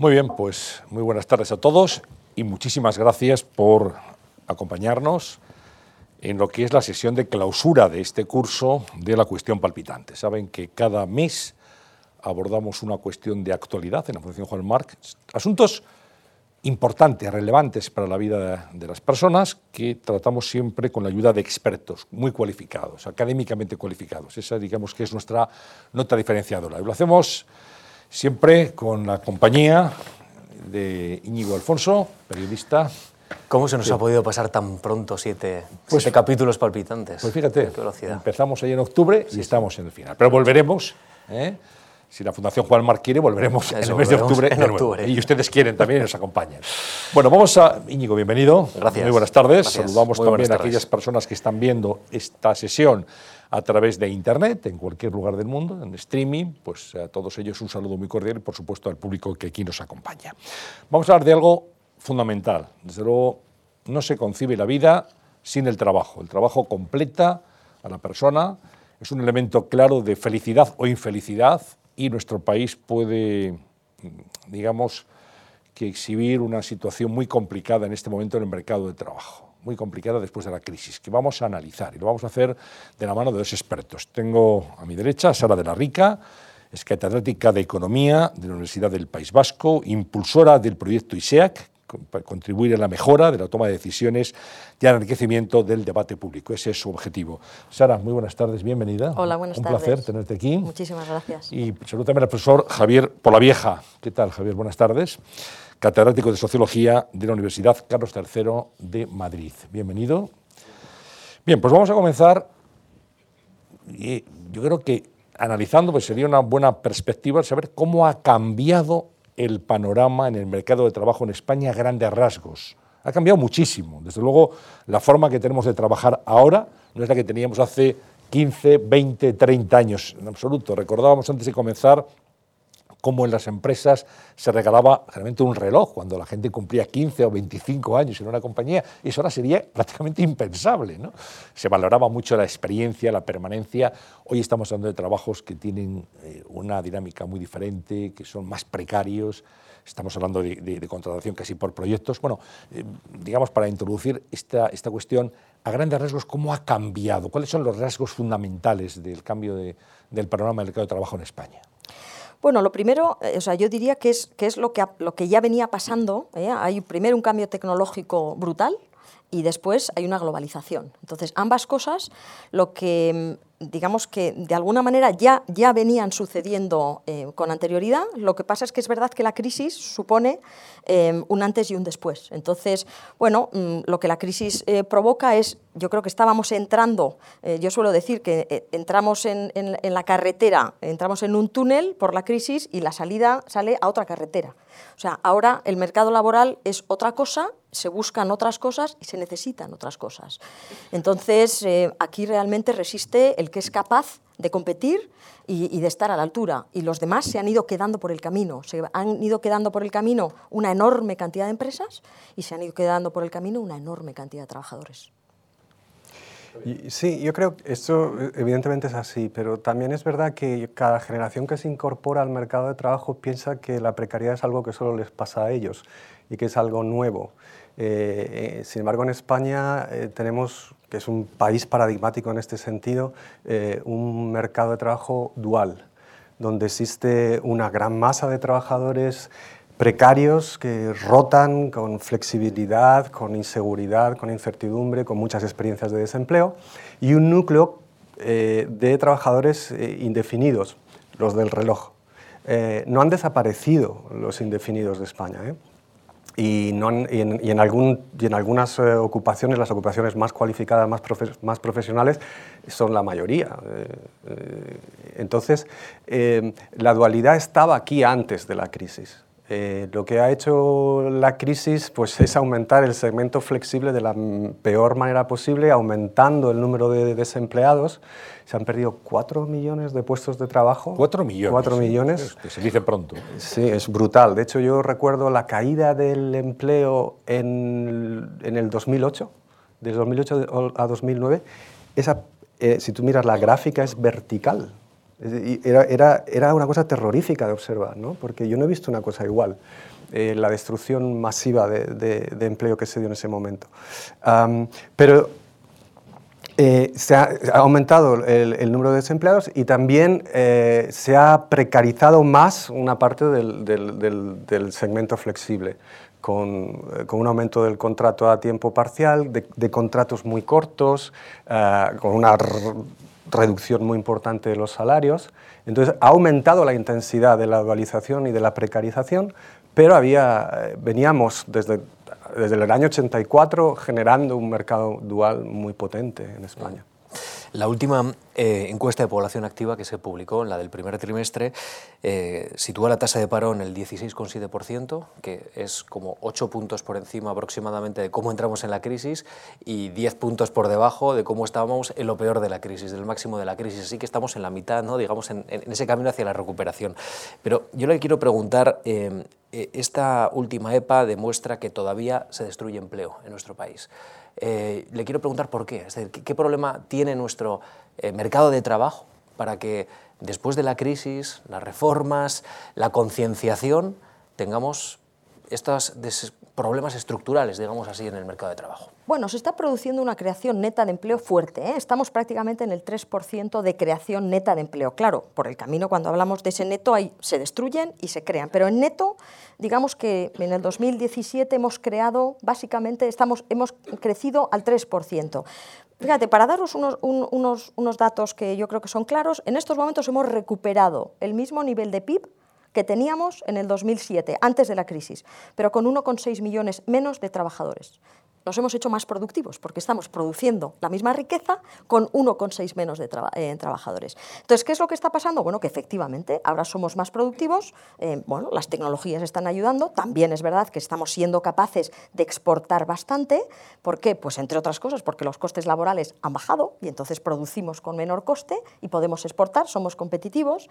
Muy bien, pues muy buenas tardes a todos y muchísimas gracias por acompañarnos en lo que es la sesión de clausura de este curso de la cuestión palpitante. Saben que cada mes abordamos una cuestión de actualidad en la Fundación Juan Marc, asuntos importantes, relevantes para la vida de las personas, que tratamos siempre con la ayuda de expertos muy cualificados, académicamente cualificados. Esa, digamos, que es nuestra nota diferenciadora. lo hacemos siempre con la compañía de Íñigo Alfonso, periodista. ¿Cómo se nos ha podido pasar tan pronto siete, pues, capítulos palpitantes? Pues fíjate, empezamos ahí en octubre y estamos en el final. Pero volveremos. ¿eh? si la Fundación Juan Mar quiere, volveremos en el mes de octubre, en octubre. Y ustedes quieren también nos acompañen. Bueno, vamos a. Íñigo, bienvenido. Gracias. Muy buenas tardes. Saludamos también a aquellas personas que están viendo esta sesión a través de Internet, en cualquier lugar del mundo, en streaming. Pues a todos ellos un saludo muy cordial y, por supuesto, al público que aquí nos acompaña. Vamos a hablar de algo fundamental. Desde luego, no se concibe la vida sin el trabajo. El trabajo completa a la persona. Es un elemento claro de felicidad o infelicidad y nuestro país puede, digamos, que exhibir una situación muy complicada en este momento en el mercado de trabajo, muy complicada después de la crisis, que vamos a analizar y lo vamos a hacer de la mano de dos expertos. Tengo a mi derecha a Sara de la Rica, es catedrática de Economía de la Universidad del País Vasco, impulsora del proyecto ISEAC, para contribuir a la mejora de la toma de decisiones y al enriquecimiento del debate público. Ese es su objetivo. Sara, muy buenas tardes, bienvenida. Hola, buenas Un tardes. Un placer tenerte aquí. Muchísimas gracias. Y saludo también al profesor Javier Polavieja. ¿Qué tal, Javier? Buenas tardes. Catedrático de Sociología de la Universidad Carlos III de Madrid. Bienvenido. Bien, pues vamos a comenzar. Yo creo que analizando, pues sería una buena perspectiva saber cómo ha cambiado el panorama en el mercado de trabajo en España a grandes rasgos. Ha cambiado muchísimo. Desde luego, la forma que tenemos de trabajar ahora no es la que teníamos hace 15, 20, 30 años, en absoluto. Recordábamos antes de comenzar cómo en las empresas se regalaba generalmente un reloj cuando la gente cumplía 15 o 25 años en una compañía. Y eso ahora sería prácticamente impensable. ¿no? Se valoraba mucho la experiencia, la permanencia. Hoy estamos hablando de trabajos que tienen eh, una dinámica muy diferente, que son más precarios. Estamos hablando de, contratación casi por proyectos. Bueno, eh, digamos, para introducir esta, esta cuestión, a grandes rasgos, ¿cómo ha cambiado? ¿Cuáles son los rasgos fundamentales del cambio del panorama del mercado de trabajo en España? Bueno, lo primero, eh, o sea, yo diría que es, que es lo, que, lo que ya venía pasando. ¿eh? Hay primero un cambio tecnológico brutal y después hay una globalización. Entonces, ambas cosas, lo que digamos que de alguna manera ya, ya venían sucediendo eh, con anterioridad. Lo que pasa es que es verdad que la crisis supone eh, un antes y un después. Entonces, bueno, mm, lo que la crisis eh, provoca es, yo creo que estábamos entrando, yo suelo decir que entramos en, en, la carretera, entramos en un túnel por la crisis y la salida sale a otra carretera. O sea, ahora el mercado laboral es otra cosa, se buscan otras cosas y se necesitan otras cosas. Entonces, aquí realmente resiste el que es capaz de competir y, de estar a la altura. Y los demás se han ido quedando por el camino. Se han ido quedando por el camino una enorme cantidad de empresas y se han ido quedando por el camino una enorme cantidad de trabajadores. Sí, yo creo que esto evidentemente es así, pero también es verdad que cada generación que se incorpora al mercado de trabajo piensa que la precariedad es algo que solo les pasa a ellos y que es algo nuevo. Eh, eh, sin embargo, en España eh, tenemos, que es un país paradigmático en este sentido, un mercado de trabajo dual, donde existe una gran masa de trabajadores precarios que rotan con flexibilidad, con inseguridad, con incertidumbre, con muchas experiencias de desempleo, y un núcleo de trabajadores indefinidos, los del reloj. no han desaparecido los indefinidos de España y, y en, algunas eh, ocupaciones, las ocupaciones más cualificadas, más, más profesionales, son la mayoría. Eh, eh, entonces, la dualidad estaba aquí antes de la crisis. Lo que ha hecho la crisis pues, es aumentar el segmento flexible de la peor manera posible, aumentando el número de desempleados se han perdido 4 millones de puestos de trabajo. 4 millones. 4 millones. Que se dice pronto. Sí, es brutal. De hecho, yo recuerdo la caída del empleo en, en el 2008, de 2008 a 2009. Esa, eh, si tú miras la gráfica, es vertical. Era, era, era, una cosa terrorífica de observar, ¿no? porque yo no he visto una cosa igual. Eh, la destrucción masiva de, de, empleo que se dio en ese momento. pero eh, se ha, aumentado el, número de desempleados y también eh, se ha precarizado más una parte del, del, del segmento flexible. Con, con, un aumento del contrato a tiempo parcial, de, de contratos muy cortos, con una reducción muy importante de los salarios. Entonces ha aumentado la intensidad de la dualización y de la precarización, pero había, eh, veníamos desde, desde el año 84 generando un mercado dual muy potente en España. La última eh, encuesta de población activa que se publicó, la del primer trimestre, eh, sitúa la tasa de paro en el 16,7%, que es como 8 puntos por encima aproximadamente de cómo entramos en la crisis y 10 puntos por debajo de cómo estábamos en lo peor de la crisis, del máximo de la crisis. Así que estamos en la mitad, ¿no? digamos, en, ese camino hacia la recuperación. Pero yo le quiero preguntar, eh, esta última EPA demuestra que todavía se destruye empleo en nuestro país. Eh, le quiero preguntar por qué. ¿qué, problema tiene nuestro eh, mercado de trabajo para que después de la crisis, las reformas, la concienciación, tengamos estos problemas estructurales, digamos así, en el mercado de trabajo? Bueno, se está produciendo una creación neta de empleo fuerte. ¿eh? Estamos prácticamente en el 3% de creación neta de empleo. Claro, por el camino, cuando hablamos de ese neto, ahí se destruyen y se crean. Pero en neto, digamos que en el 2017 hemos creado, básicamente, estamos, hemos crecido al 3%. Fíjate, para daros unos, unos, unos datos que yo creo que son claros, en estos momentos hemos recuperado el mismo nivel de PIB que teníamos en el 2007, antes de la crisis, pero con 1,6 millones menos de trabajadores nos hemos hecho más productivos porque estamos produciendo la misma riqueza con 1,6 menos de eh, trabajadores. Entonces, ¿qué es lo que está pasando? Bueno, que efectivamente ahora somos más productivos, eh, bueno, las tecnologías están ayudando, también es verdad que estamos siendo capaces de exportar bastante. ¿Por qué? Pues entre otras cosas porque los costes laborales han bajado y entonces producimos con menor coste y podemos exportar, somos competitivos.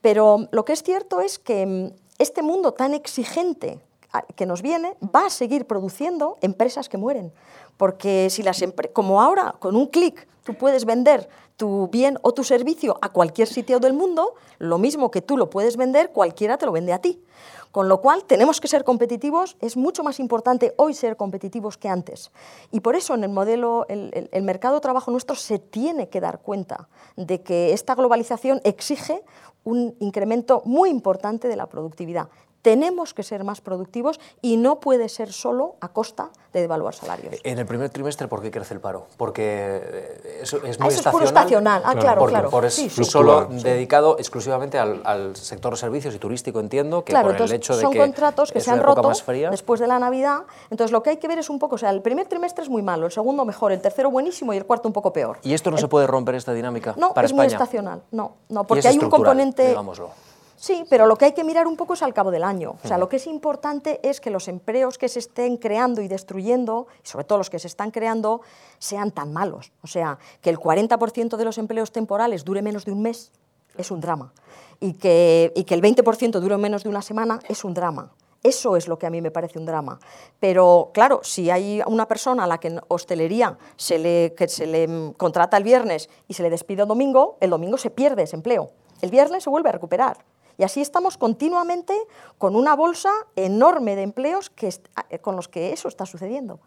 Pero lo que es cierto es que mm, este mundo tan exigente que nos viene va a seguir produciendo empresas que mueren. Porque si las como ahora, con un clic, tú puedes vender tu bien o tu servicio a cualquier sitio del mundo, lo mismo que tú lo puedes vender, cualquiera te lo vende a ti. Con lo cual, tenemos que ser competitivos, es mucho más importante hoy ser competitivos que antes. Y por eso en el modelo, el, el mercado de trabajo nuestro se tiene que dar cuenta de que esta globalización exige un incremento muy importante de la productividad tenemos que ser más productivos y no puede ser solo a costa de devaluar salarios. En el primer trimestre, ¿por qué crece el paro? Porque eh, eso es muy eso Es estacional, ah, claro, claro. Por es solo dedicado exclusivamente al, sector de servicios y turístico, entiendo, que por el hecho de son que contratos que se han roto después de la Navidad. Entonces, lo que hay que ver es un poco, o sea, el primer trimestre es muy malo, el segundo mejor, el tercero buenísimo y el cuarto un poco peor. ¿Y esto no se puede romper esta dinámica no, para es muy estacional. No, no, porque hay un componente digámoslo. Sí, pero lo que hay que mirar un poco es al cabo del año. O sea, lo que es importante es que los empleos que se estén creando y destruyendo, y sobre todo los que se están creando, sean tan malos. O sea, que el 40% de los empleos temporales dure menos de un mes es un drama. Y que, y que el 20% dure menos de una semana es un drama. Eso es lo que a mí me parece un drama. Pero claro, si hay una persona a la que en hostelería se le, que se le contrata el viernes y se le despide el domingo, el domingo se pierde ese empleo. El viernes se vuelve a recuperar. Y así estamos continuamente con una bolsa enorme de empleos que eh, con los que eso está sucediendo.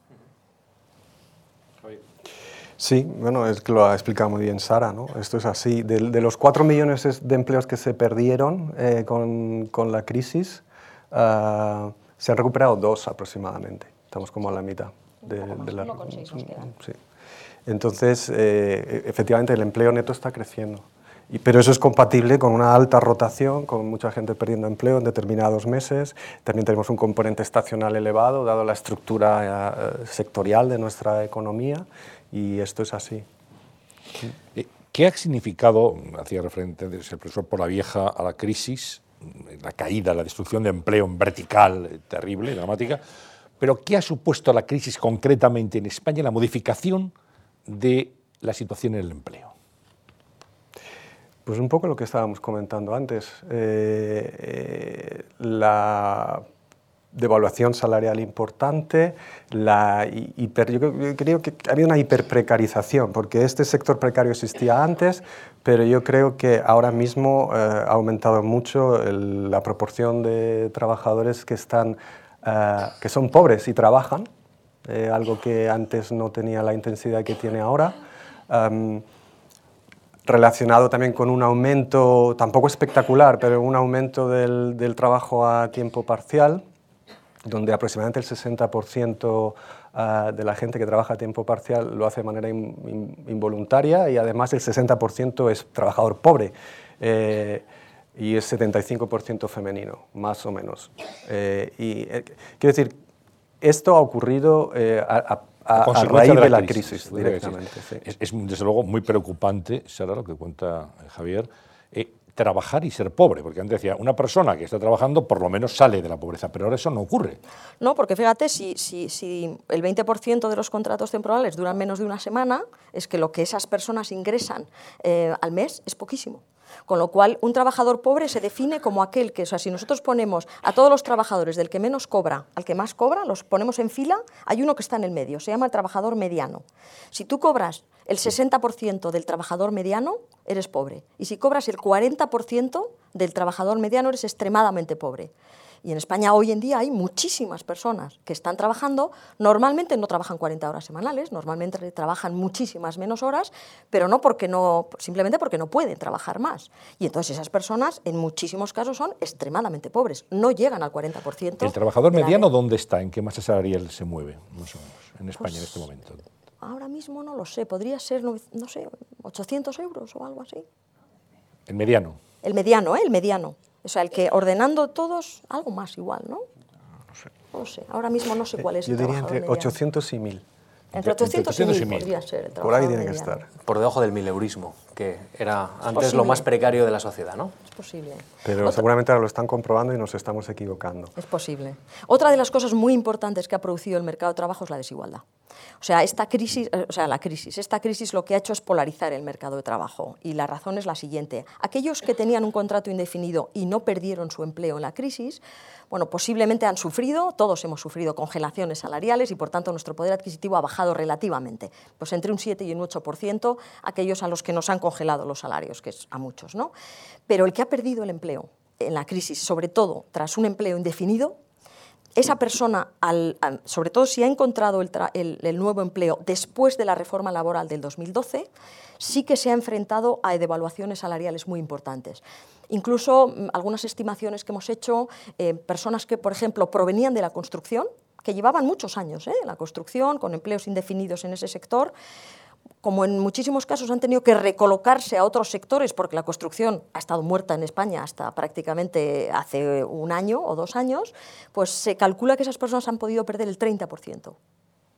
Sí, bueno, es que lo ha explicado muy bien Sara, ¿no? Esto es así. De, los cuatro millones de empleos que se perdieron eh, con, con, la crisis, uh, se han recuperado dos aproximadamente. Estamos como a la mitad. De, de la, sí. Entonces, eh, efectivamente, el empleo neto está creciendo pero eso es compatible con una alta rotación, con mucha gente perdiendo empleo en determinados meses. También tenemos un componente estacional elevado, dado la estructura eh, sectorial de nuestra economía, y esto es así. Eh, ¿Qué ha significado, hacía referente el profesor por la vieja, a la crisis, la caída, la destrucción de empleo en vertical, terrible, dramática, pero qué ha supuesto la crisis concretamente en España, la modificación de la situación en el empleo? Pues un poco lo que estábamos comentando antes. Eh, eh, la devaluación salarial importante, la hiper, yo creo que había una hiperprecarización, porque este sector precario existía antes, pero yo creo que ahora mismo eh, ha aumentado mucho la proporción de trabajadores que, están, que son pobres y trabajan, algo que antes no tenía la intensidad que tiene ahora. Relacionado también con un aumento, tampoco espectacular, pero un aumento del, del trabajo a tiempo parcial, donde aproximadamente el 60% ah, de la gente que trabaja a tiempo parcial lo hace de manera involuntaria y además el 60% es trabajador pobre. Eh, y es 75% femenino, más o menos. Eh, y eh, quiero decir, esto ha ocurrido a, raíz de la, crisis, directamente. Es, desde luego muy preocupante, será lo que cuenta Javier, trabajar y ser pobre, porque antes decía, una persona que está trabajando por lo menos sale de la pobreza, pero ahora eso no ocurre. No, porque fíjate, si, si, si el 20% de los contratos temporales duran menos de una semana, es que lo que esas personas ingresan eh, al mes es poquísimo. Con lo cual, un trabajador pobre se define como aquel que, o sea, si nosotros ponemos a todos los trabajadores del que menos cobra al que más cobra, los ponemos en fila, hay uno que está en el medio, se llama el trabajador mediano. Si tú cobras el 60% del trabajador mediano, eres pobre. Y si cobras el 40% del trabajador mediano, eres extremadamente pobre. Y en España hoy en día hay muchísimas personas que están trabajando, normalmente no trabajan 40 horas semanales, normalmente trabajan muchísimas menos horas, pero no porque no, simplemente porque no pueden trabajar más. Y entonces esas personas en muchísimos casos son extremadamente pobres, no llegan al 40%. ¿El trabajador mediano dónde está? ¿En qué masa salarial se mueve, más o menos, en España en este pues, momento? Ahora mismo no lo sé, podría ser, no sé, 800 euros o algo así. ¿El mediano? El mediano, ¿eh? El mediano. O sea, el que ordenando todos, algo más igual, ¿no? No sé. No sé. Ahora mismo no sé cuál es. Yo diría entre 800 y 1000. Entre 800 y 1000 podría ser el Por ahí tiene que estar. Por debajo del mileurismo, que era antes lo más precario de la sociedad, ¿no? Es posible. Pero seguramente ahora lo están comprobando y nos estamos equivocando. Es posible. Otra de las cosas muy importantes que ha producido el mercado de trabajo es la desigualdad. O sea, esta crisis, eh, o sea, la crisis, esta crisis lo que ha hecho es polarizar el mercado de trabajo y la razón es la siguiente. Aquellos que tenían un contrato indefinido y no perdieron su empleo en la crisis, bueno, posiblemente han sufrido, todos hemos sufrido congelaciones salariales y por tanto nuestro poder adquisitivo ha bajado relativamente, pues entre un 7 y un 8% aquellos a los que nos han congelado los salarios, que es a muchos, ¿no? Pero el que ha perdido el empleo en la crisis, sobre todo tras un empleo indefinido, esa persona, sobre todo si ha encontrado el, nuevo empleo después de la reforma laboral del 2012, sí que se ha enfrentado a devaluaciones salariales muy importantes. Incluso mm, algunas estimaciones que hemos hecho, eh, personas que, por ejemplo, provenían de la construcción, que llevaban muchos años ¿eh? en la construcción, con empleos indefinidos en ese sector, como en muchísimos casos han tenido que recolocarse a otros sectores porque la construcción ha estado muerta en España hasta prácticamente hace un año o dos años, pues se calcula que esas personas han podido perder el 30%.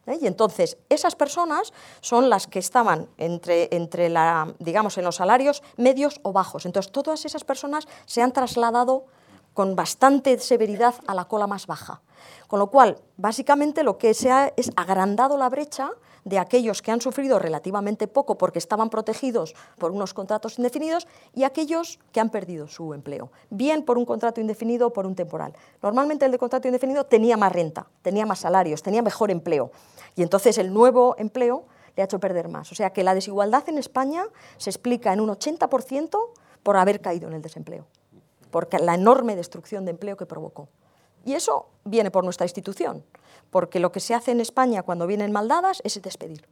¿eh? Y entonces, esas personas son las que estaban entre, entre la, digamos, en los salarios medios o bajos. Entonces, todas esas personas se han trasladado con bastante severidad a la cola más baja. Con lo cual, básicamente lo que se ha es agrandado la brecha de aquellos que han sufrido relativamente poco porque estaban protegidos por unos contratos indefinidos y aquellos que han perdido su empleo, bien por un contrato indefinido o por un temporal. Normalmente el de contrato indefinido tenía más renta, tenía más salarios, tenía mejor empleo y entonces el nuevo empleo le ha hecho perder más. O sea que la desigualdad en España se explica en un 80% por haber caído en el desempleo, por la enorme destrucción de empleo que provocó. Y eso viene por nuestra institución porque lo que se hace en España cuando vienen maldadas es despedir.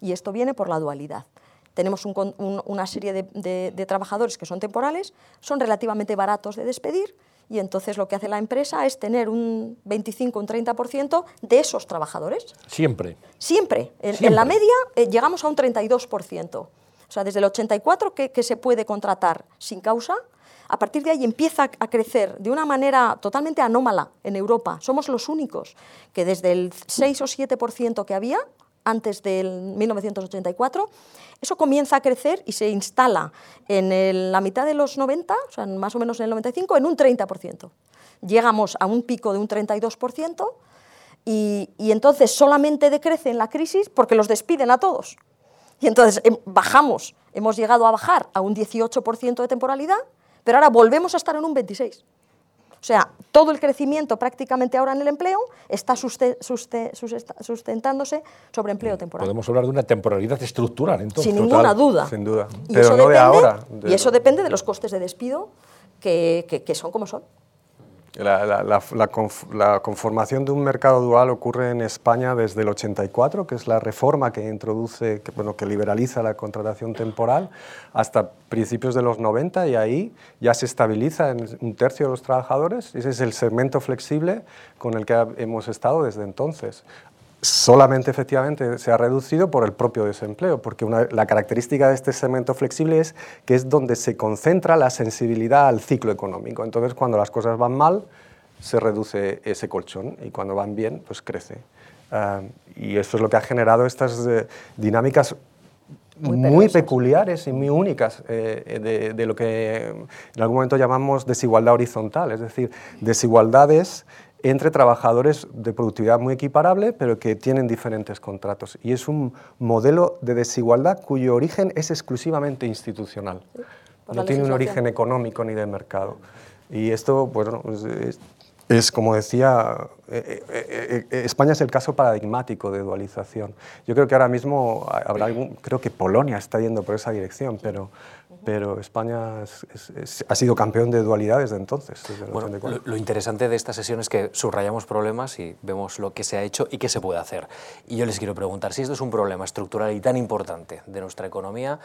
Y esto viene por la dualidad. Tenemos una serie de, trabajadores que son temporales, son relativamente baratos de despedir y entonces lo que hace la empresa es tener un 25, un 30% de esos trabajadores. Siempre. Siempre. En, la media eh, llegamos a un 32%. O sea, desde el 84 que se puede contratar sin causa, a partir de ahí empieza a crecer de una manera totalmente anómala en Europa. Somos los únicos que desde el 6 o 7% que había antes del 1984, eso comienza a crecer y se instala en la mitad de los 90, o sea, más o menos en el 95, en un 30%. Llegamos a un pico de un 32% y, y entonces solamente decrece en la crisis porque los despiden a todos. Y entonces em, bajamos, hemos llegado a bajar a un 18% de temporalidad pero ahora volvemos a estar en un 26. O sea, todo el crecimiento prácticamente ahora en el empleo está sustentándose sobre empleo temporal. Podemos hablar de una temporalidad estructural, entonces. Sin ninguna duda. Sin duda. Pero no de ahora. y eso depende de los costes de despido que son como son. La, conformación de un mercado dual ocurre en España desde el 84, que es la reforma que introduce, que, bueno, que liberaliza la contratación temporal, hasta principios de los 90 y ahí ya se estabiliza en un tercio de los trabajadores. Ese es el segmento flexible con el que hemos estado desde entonces solamente efectivamente se ha reducido por el propio desempleo, porque la característica de este segmento flexible es que es donde se concentra la sensibilidad al ciclo económico. Entonces, cuando las cosas van mal, se reduce ese colchón y cuando van bien, pues crece. Ah, y eso es lo que ha generado estas eh, dinámicas muy, peculiares y muy únicas eh, de, lo que en algún momento llamamos desigualdad horizontal, es decir, desigualdades entre trabajadores de productividad muy equiparable, pero que tienen diferentes contratos. Y es un modelo de desigualdad cuyo origen es exclusivamente institucional. no tiene un origen económico ni de mercado. Y esto, bueno, es, como decía, eh, eh, eh, España es el caso paradigmático de dualización. Yo creo que ahora mismo habrá algún, creo que Polonia está yendo por esa dirección, pero pero España ha sido campeón de dualidad desde entonces. bueno, lo, interesante de esta sesión es que subrayamos problemas y vemos lo que se ha hecho y qué se puede hacer. Y yo les quiero preguntar, si esto es un problema estructural y tan importante de nuestra economía,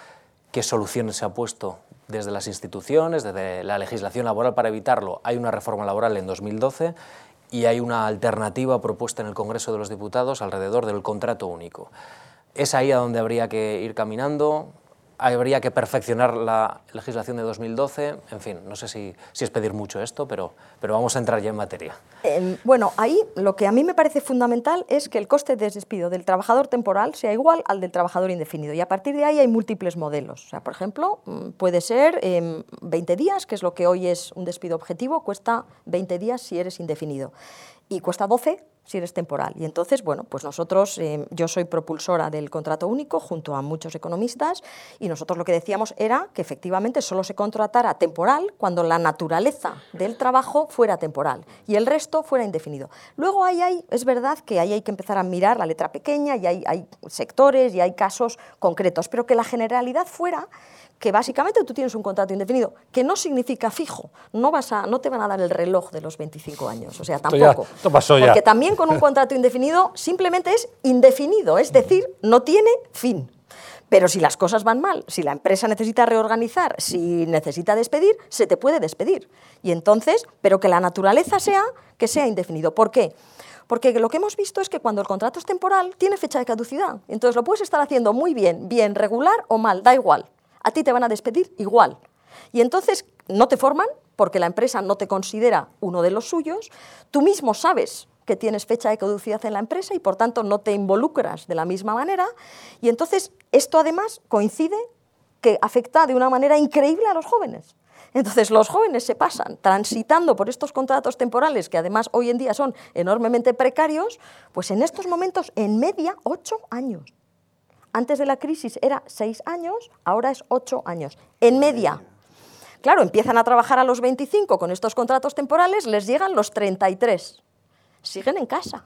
¿qué soluciones se ha puesto desde las instituciones, desde la legislación laboral para evitarlo? Hay una reforma laboral en 2012 y hay una alternativa propuesta en el Congreso de los Diputados alrededor del contrato único. ¿Es ahí a donde habría que ir caminando? Habría que perfeccionar la legislación de 2012. En fin, no sé si, es pedir mucho esto, pero, pero vamos a entrar ya en materia. Em, bueno, ahí lo que a mí me parece fundamental es que el coste de despido del trabajador temporal sea igual al del trabajador indefinido. Y a partir de ahí hay múltiples modelos. O sea, por ejemplo, mm, puede ser 20 días, que es lo que hoy es un despido objetivo, cuesta 20 días si eres indefinido. Y cuesta 12 si eres temporal. Y entonces, bueno, pues nosotros, eh, yo soy propulsora del contrato único junto a muchos economistas y nosotros lo que decíamos era que efectivamente solo se contratara temporal cuando la naturaleza del trabajo fuera temporal y el resto fuera indefinido. Luego ahí hay, es verdad que ahí hay que empezar a mirar la letra pequeña y hay, hay sectores y hay casos concretos, pero que la generalidad fuera que básicamente tú tienes un contrato indefinido, que no significa fijo, no, vas a, no te van a dar el reloj de los 25 años, o sea, tampoco. Porque también con un contrato indefinido simplemente es indefinido, es decir, no tiene fin. Pero si las cosas van mal, si la empresa necesita reorganizar, si necesita despedir, se te puede despedir. Y entonces, pero que la naturaleza sea que sea indefinido. ¿Por qué? Porque lo que hemos visto es que cuando el contrato es temporal, tiene fecha de caducidad. Entonces lo puedes estar haciendo muy bien, bien, regular o mal, da igual a ti te van a despedir igual. Y entonces no te forman porque la empresa no te considera uno de los suyos, tú mismo sabes que tienes fecha de caducidad en la empresa y por tanto no te involucras de la misma manera. Y entonces esto además coincide que afecta de una manera increíble a los jóvenes. Entonces los jóvenes se pasan transitando por estos contratos temporales que además hoy en día son enormemente precarios, pues en estos momentos en media ocho años. Antes de la crisis era seis años, ahora es ocho años, en media. Claro, empiezan a trabajar a los 25 con estos contratos temporales, les llegan los 33. Siguen en casa.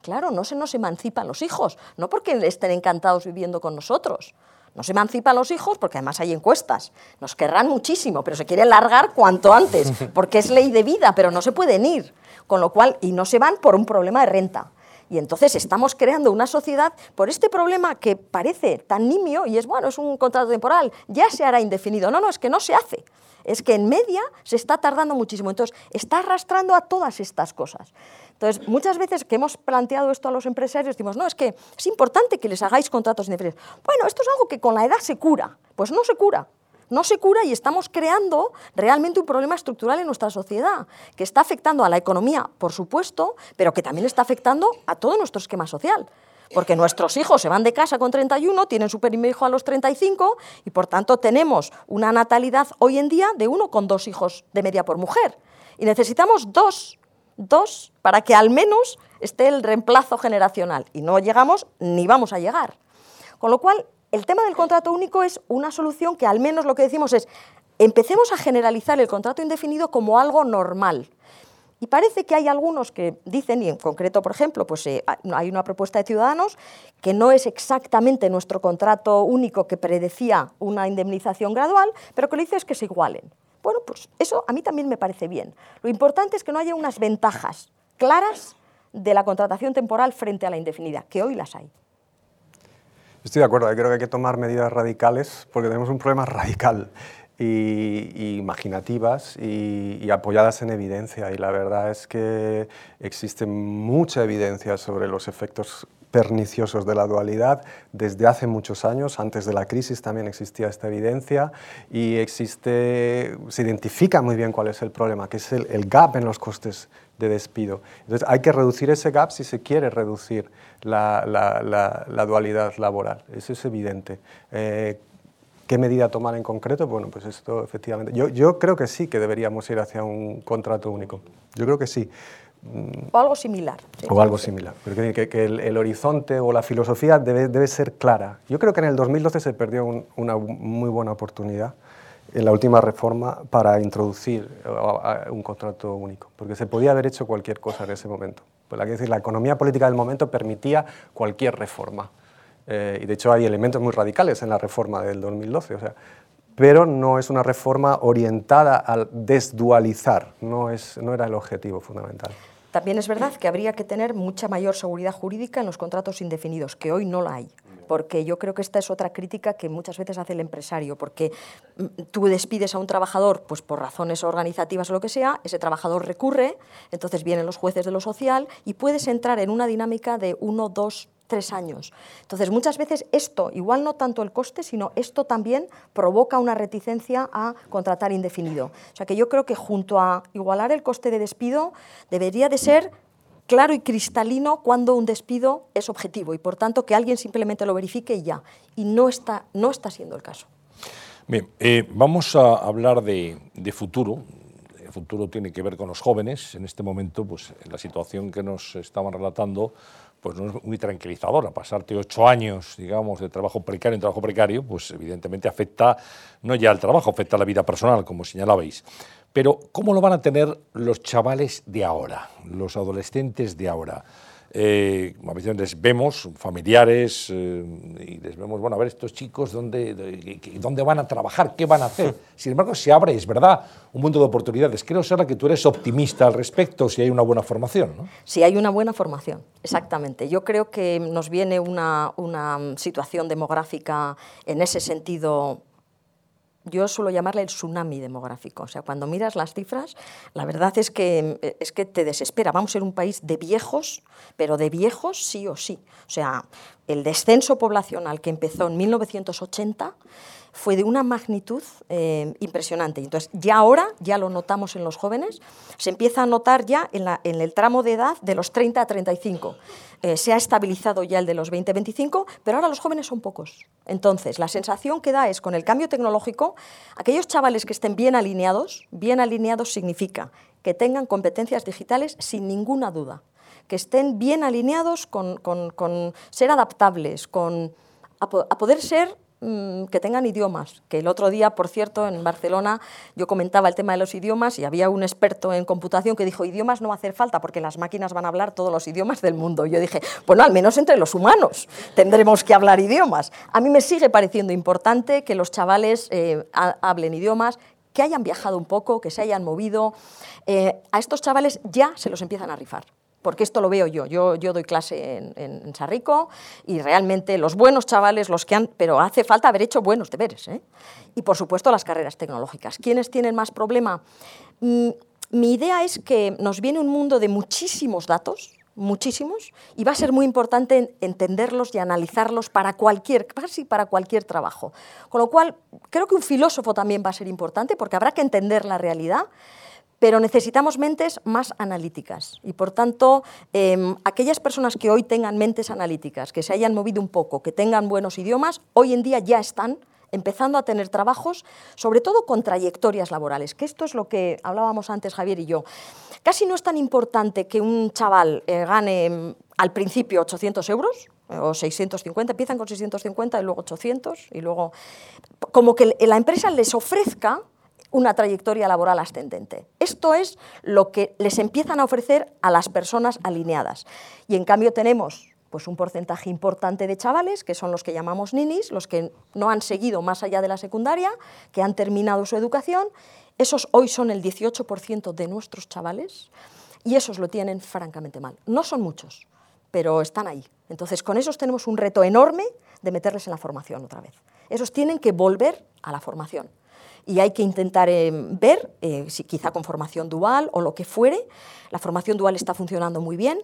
Claro, no se nos emancipan los hijos, no porque estén encantados viviendo con nosotros. No se emancipan los hijos porque además hay encuestas. Nos querrán muchísimo, pero se quieren largar cuanto antes, porque es ley de vida, pero no se pueden ir. Con lo cual, y no se van por un problema de renta. Y entonces estamos creando una sociedad por este problema que parece tan nimio y es, bueno, es un contrato temporal, ya se hará indefinido. No, no, es que no se hace. Es que en media se está tardando muchísimo. Entonces, está arrastrando a todas estas cosas. Entonces, muchas veces que hemos planteado esto a los empresarios, decimos, no, es que es importante que les hagáis contratos indefinidos. Bueno, esto es algo que con la edad se cura. Pues no se cura no se cura y estamos creando realmente un problema estructural en nuestra sociedad, que está afectando a la economía, por supuesto, pero que también está afectando a todo nuestro esquema social. Porque nuestros hijos se van de casa con 31, tienen su primer hijo a los 35 y por tanto tenemos una natalidad hoy en día de uno con dos hijos de media por mujer. Y necesitamos dos, dos para que al menos esté el reemplazo generacional. Y no llegamos ni vamos a llegar. Con lo cual, el tema del contrato único es una solución que al menos lo que decimos es, empecemos a generalizar el contrato indefinido como algo normal, Y parece que hay algunos que dicen, y en concreto, por ejemplo, pues eh, hay una propuesta de Ciudadanos que no es exactamente nuestro contrato único que predecía una indemnización gradual, pero que lo dice es que se igualen. Bueno, pues eso a mí también me parece bien. Lo importante es que no haya unas ventajas claras de la contratación temporal frente a la indefinida, que hoy las hay. Estoy de acuerdo, creo que hay que tomar medidas radicales porque tenemos un problema radical y, imaginativas y, apoyadas en evidencia. Y la verdad es que existe mucha evidencia sobre los efectos perniciosos de la dualidad desde hace muchos años, antes de la crisis también existía esta evidencia y existe, se identifica muy bien cuál es el problema, que es el, gap en los costes de despido. Entonces hay que reducir ese gap si se quiere reducir la, la, dualidad laboral, eso es evidente. Eh, ¿Qué medida tomar en concreto? Bueno, pues esto efectivamente. Yo, yo creo que sí que deberíamos ir hacia un contrato único. Yo creo que sí. O algo similar. O algo similar. Pero que, que el, horizonte o la filosofía debe, debe, ser clara. Yo creo que en el 2012 se perdió una muy buena oportunidad en la última reforma para introducir un contrato único, porque se podía haber hecho cualquier cosa en ese momento. Pues, decir, la economía política del momento permitía cualquier reforma. Eh, y de hecho hay elementos muy radicales en la reforma del 2012, o sea, pero no es una reforma orientada al desdualizar, no, es, no era el objetivo fundamental. También es verdad que habría que tener mucha mayor seguridad jurídica en los contratos indefinidos, que hoy no la hay porque yo creo que esta es otra crítica que muchas veces hace el empresario, porque mm, tú despides a un trabajador pues por razones organizativas o lo que sea, ese trabajador recurre, entonces vienen los jueces de lo social y puedes entrar en una dinámica de uno, dos, tres años. Entonces, muchas veces esto, igual no tanto el coste, sino esto también provoca una reticencia a contratar indefinido. O sea que yo creo que junto a igualar el coste de despido, debería de ser claro y cristalino cuando un despido es objetivo y por tanto que alguien simplemente lo verifique y ya. Y no está, no está siendo el caso. Bien, eh, vamos a hablar de, de futuro, el futuro tiene que ver con los jóvenes. En este momento, pues la situación que nos estaban relatando, pues no es muy tranquilizadora. Pasarte ocho años, digamos, de trabajo precario en trabajo precario, pues evidentemente afecta no ya al trabajo, afecta a la vida personal, como señalabais. Pero ¿cómo lo van a tener los chavales de ahora, los adolescentes de ahora? Eh, a veces les vemos familiares eh, y les vemos, bueno, a ver estos chicos dónde, dónde van a trabajar, qué van a hacer. Sin embargo, se abre, es verdad, un mundo de oportunidades. Creo, Sara, que tú eres optimista al respecto si hay una buena formación. ¿no? Si hay una buena formación, exactamente. Yo creo que nos viene una, una situación demográfica en ese sentido yo suelo llamarle el tsunami demográfico. O sea, cuando miras las cifras, la verdad es que, eh, es que te desespera. Vamos a ser un país de viejos, pero de viejos sí o sí. O sea, el descenso poblacional que empezó en 1980 fue de una magnitud eh, impresionante. Entonces, ya ahora, ya lo notamos en los jóvenes, se empieza a notar ya en, el tramo de edad de los 30 a 35. Eh, se ha estabilizado ya el de los 20 a 25, pero ahora los jóvenes son pocos. Entonces, la sensación que da es, con el cambio tecnológico, aquellos chavales que estén bien alineados, bien alineados significa que tengan competencias digitales sin ninguna duda, que estén bien alineados con, con, ser adaptables, con a poder ser que tengan idiomas, que el otro día, por cierto, en Barcelona yo comentaba el tema de los idiomas y había un experto en computación que dijo, idiomas no va a hacer falta porque las máquinas van a hablar todos los idiomas del mundo. Yo dije, bueno, al menos entre los humanos tendremos que hablar idiomas. A mí me sigue pareciendo importante que los chavales eh, hablen idiomas, que hayan viajado un poco, que se hayan movido. Eh, a estos chavales ya se los empiezan a rifar porque esto lo veo yo. Yo, doy clase en, en, Sarrico y realmente los buenos chavales, los que han, pero hace falta haber hecho buenos deberes. ¿eh? Y por supuesto las carreras tecnológicas. ¿Quiénes tienen más problema? Mm, mi idea es que nos viene un mundo de muchísimos datos, muchísimos, y va a ser muy importante entenderlos y analizarlos para cualquier, casi para cualquier trabajo. Con lo cual, creo que un filósofo también va a ser importante porque habrá que entender la realidad pero necesitamos mentes más analíticas y por tanto em, aquellas personas que hoy tengan mentes analíticas, que se hayan movido un poco, que tengan buenos idiomas, hoy en día ya están empezando a tener trabajos, sobre todo con trayectorias laborales, que esto es lo que hablábamos antes Javier y yo. Casi no es tan importante que un chaval eh, gane em, al principio 800 euros, o 650, empiezan con 650 y luego 800, y luego como que la empresa les ofrezca una trayectoria laboral ascendente. Esto es lo que les empiezan a ofrecer a las personas alineadas. Y en cambio tenemos pues un porcentaje importante de chavales, que son los que llamamos ninis, los que no han seguido más allá de la secundaria, que han terminado su educación. Esos hoy son el 18% de nuestros chavales y esos lo tienen francamente mal. No son muchos, pero están ahí. Entonces, con esos tenemos un reto enorme de meterles en la formación otra vez. Esos tienen que volver a la formación. Y hay que intentar eh, ver, eh, si quizá con formación dual o lo que fuere. La formación dual está funcionando muy bien.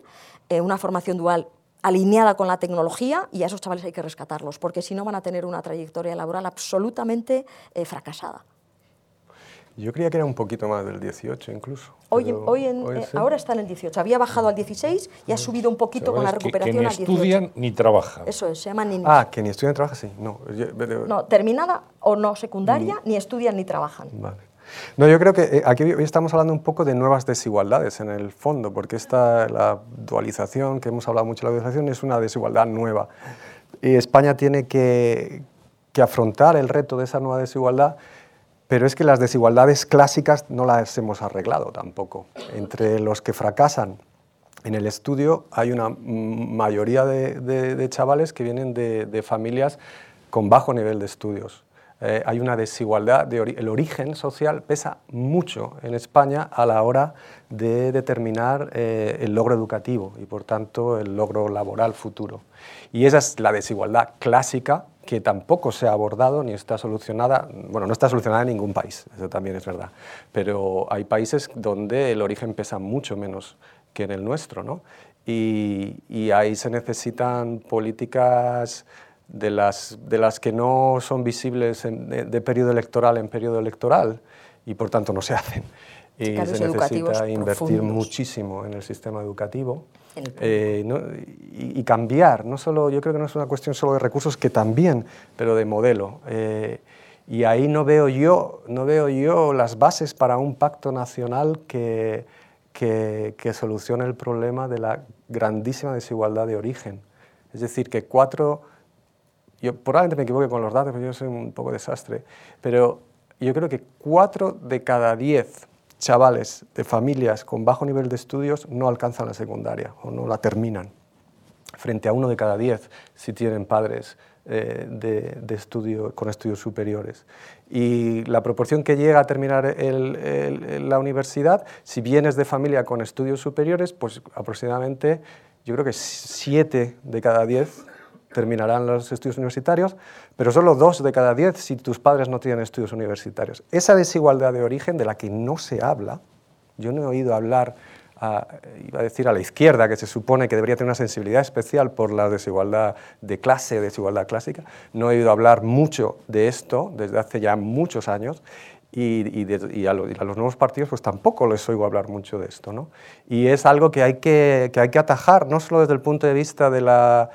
Eh, una formación dual alineada con la tecnología y a esos chavales hay que rescatarlos, porque si no van a tener una trayectoria laboral absolutamente fracasada. Yo creía que era un poquito más del 18 incluso. Hoy, hoy, en, eh, ahora está en el 18. Había bajado al 16 y ha subido un poquito con la recuperación que, al 18. ni estudian ni trabajan. Eso es, se llama ni Ah, que ni estudian ni trabajan, sí. No, yo, no terminada o no secundaria, mm. ni estudian ni trabajan. Vale. No, yo creo que eh, aquí hoy estamos hablando un poco de nuevas desigualdades en el fondo, porque esta, la dualización, que hemos hablado mucho de la dualización, es una desigualdad nueva. Y España tiene que, que afrontar el reto de esa nueva desigualdad, pero es que las desigualdades clásicas no las hemos arreglado tampoco. Entre los que fracasan en el estudio hay una mayoría de, chavales que vienen de, familias con bajo nivel de estudios. Eh, hay una desigualdad, de el origen social pesa mucho en España a la hora de determinar eh, el logro educativo y por tanto el logro laboral futuro. Y esa es la desigualdad clásica que tampoco se ha abordado ni está solucionada, bueno, no está solucionada en ningún país, eso también es verdad, pero hay países donde el origen pesa mucho menos que en el nuestro, ¿no? Y, y ahí se necesitan políticas de las, de las que no son visibles en, de, de, periodo electoral en periodo electoral y por tanto no se hacen. Y se necesita invertir profundos. muchísimo en el sistema educativo eh, ¿no? y, y, cambiar, no solo, yo creo que no es una cuestión solo de recursos, que también, pero de modelo. Eh, y ahí no veo, yo, no veo yo las bases para un pacto nacional que, que, que solucione el problema de la grandísima desigualdad de origen. Es decir, que cuatro yo probablemente me equivoque con los datos, porque yo soy un poco desastre, pero yo creo que cuatro de cada diez chavales de familias con bajo nivel de estudios no alcanzan la secundaria o no la terminan, frente a uno de cada diez si tienen padres eh, de, de, estudio, con estudios superiores. Y la proporción que llega a terminar la universidad, si vienes de familia con estudios superiores, pues aproximadamente yo creo que siete de cada diez terminarán los estudios universitarios, pero solo dos de cada diez si tus padres no tienen estudios universitarios. Esa desigualdad de origen de la que no se habla, yo no he oído hablar, a, iba a decir a la izquierda, que se supone que debería tener una sensibilidad especial por la desigualdad de clase, desigualdad clásica, no he oído hablar mucho de esto desde hace ya muchos años, y, y, de, y, a y, a los nuevos partidos pues tampoco les oigo hablar mucho de esto. ¿no? Y es algo que hay que, que hay que atajar, no solo desde el punto de vista de la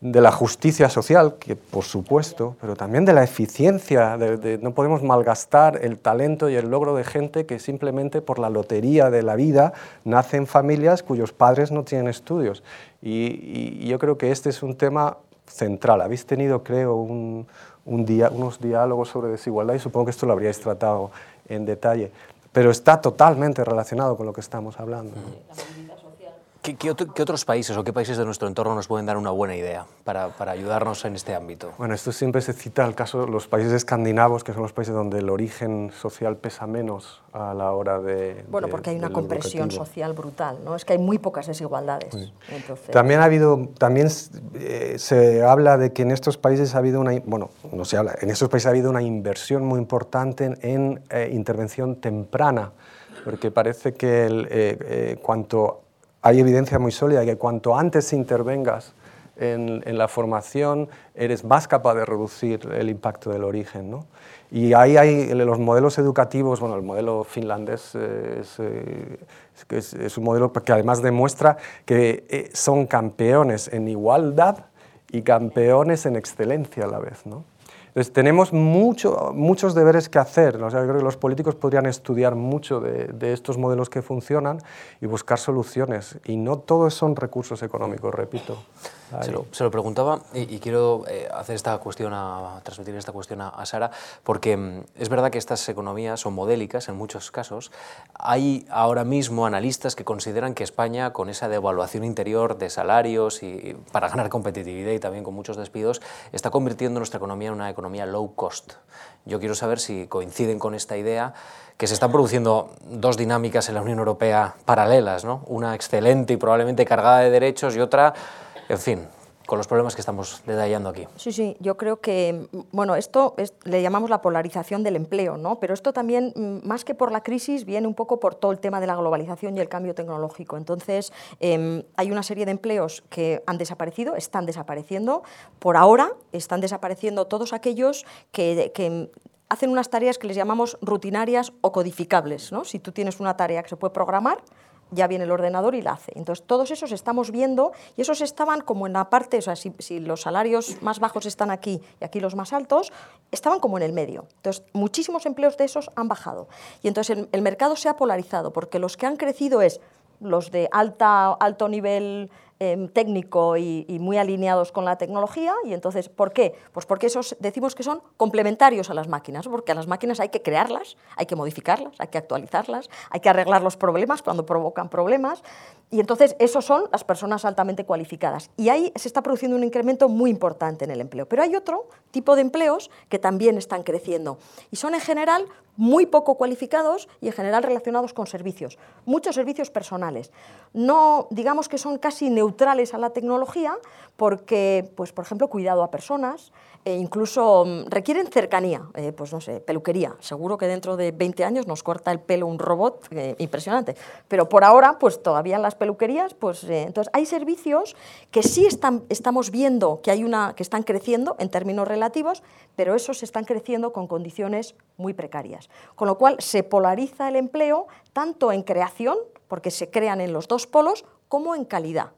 de la justicia social, que por supuesto, pero también de la eficiencia, de, no podemos malgastar el talento y el logro de gente que simplemente por la lotería de la vida nace en familias cuyos padres no tienen estudios. Y, yo creo que este es un tema central. Habéis tenido, creo, un, un día, unos diálogos sobre desigualdad y supongo que esto lo habríais tratado en detalle, pero está totalmente relacionado con lo que estamos hablando. ¿Qué, qué, otro, ¿Qué, otros países o qué países de nuestro entorno nos pueden dar una buena idea para, para, ayudarnos en este ámbito? Bueno, esto siempre se cita el caso de los países escandinavos, que son los países donde el origen social pesa menos a la hora de... Bueno, de, porque hay una compresión social brutal, ¿no? Es que hay muy pocas desigualdades. Sí. Entonces... También ha habido, también eh, se habla de que en estos países ha habido una, bueno, no se habla, en estos países ha habido una inversión muy importante en, en eh, intervención temprana, porque parece que el, eh, eh cuanto hay evidencia muy sólida de que cuanto antes intervengas en, en, la formación, eres más capaz de reducir el impacto del origen. ¿no? Y ahí hay los modelos educativos, bueno, el modelo finlandés eh, es, es, es, un modelo que además demuestra que eh, son campeones en igualdad y campeones en excelencia a la vez. ¿no? Entonces, tenemos mucho, muchos deberes que hacer. O sea, yo creo que los políticos podrían estudiar mucho de, de, estos modelos que funcionan y buscar soluciones. Y no todos son recursos económicos, repito. Se lo, se lo, preguntaba y, quiero eh, hacer esta cuestión a, transmitir esta cuestión a, Sara, porque mm, es verdad que estas economías son modélicas en muchos casos. Hay ahora mismo analistas que consideran que España, con esa devaluación interior de salarios y para ganar competitividad y también con muchos despidos, está convirtiendo nuestra economía en una economía low cost. Yo quiero saber si coinciden con esta idea que se están produciendo dos dinámicas en la Unión Europea paralelas, ¿no? una excelente y probablemente cargada de derechos y otra en fin, con los problemas que estamos detallando aquí. Sí, sí, yo creo que, bueno, esto le llamamos la polarización del empleo, ¿no? Pero esto también, mm, más que por la crisis, viene un poco por todo el tema de la globalización y el cambio tecnológico. Entonces, em, hay una serie de empleos que han desaparecido, están desapareciendo. Por ahora, están desapareciendo todos aquellos que, que hacen unas tareas que les llamamos rutinarias o codificables, ¿no? Si tú tienes una tarea que se puede programar, ya viene el ordenador y la hace. Entonces, todos esos estamos viendo y esos estaban como en la parte, o sea, si, los salarios más bajos están aquí y aquí los más altos, estaban como en el medio. Entonces, muchísimos empleos de esos han bajado. Y entonces el, el mercado se ha polarizado porque los que han crecido es los de alta, alto nivel Em, técnico y, muy alineados con la tecnología. Y entonces, ¿por qué? Pues porque esos decimos que son complementarios a las máquinas, porque a las máquinas hay que crearlas, hay que modificarlas, hay que actualizarlas, hay que arreglar los problemas cuando provocan problemas. Y entonces, esos son las personas altamente cualificadas. Y ahí se está produciendo un incremento muy importante en el empleo. Pero hay otro tipo de empleos que también están creciendo. Y son en general muy poco cualificados y en general relacionados con servicios, muchos servicios personales. No, digamos que son casi neutrales a la tecnología porque, pues, por ejemplo, cuidado a personas, e incluso mm, requieren cercanía, eh, pues no sé, peluquería. Seguro que dentro de 20 años nos corta el pelo un robot eh, impresionante, pero por ahora, pues todavía en las peluquerías, pues eh, entonces hay servicios que sí están, estamos viendo que hay una que están creciendo en términos relativos, pero esos están creciendo con condiciones muy precarias. Con lo cual se polariza el empleo tanto en creación, porque se crean en los dos polos, como en calidad.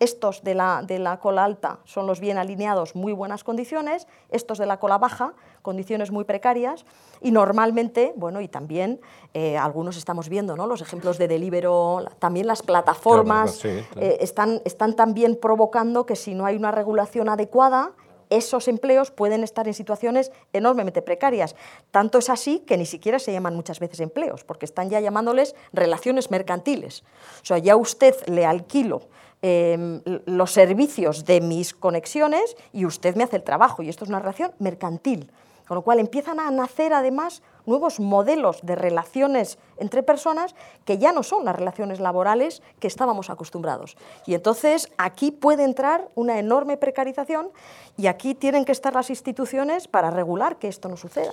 Estos de la, de la cola alta son los bien alineados, muy buenas condiciones, estos de la cola baja, condiciones muy precarias, y normalmente, bueno, y también eh, algunos estamos viendo, ¿no? Los ejemplos de Delibero, también las plataformas eh, están, están también provocando que si no hay una regulación adecuada, esos empleos pueden estar en situaciones enormemente precarias. Tanto es así que ni siquiera se llaman muchas veces empleos, porque están ya llamándoles relaciones mercantiles. O sea, ya usted le alquilo em, los servicios de mis conexiones y usted me hace el trabajo, y esto es una relación mercantil. Con lo cual empiezan a nacer además nuevos modelos de relaciones entre personas que ya no son las relaciones laborales que estábamos acostumbrados. Y entonces aquí puede entrar una enorme precarización y aquí tienen que estar las instituciones para regular que esto no suceda.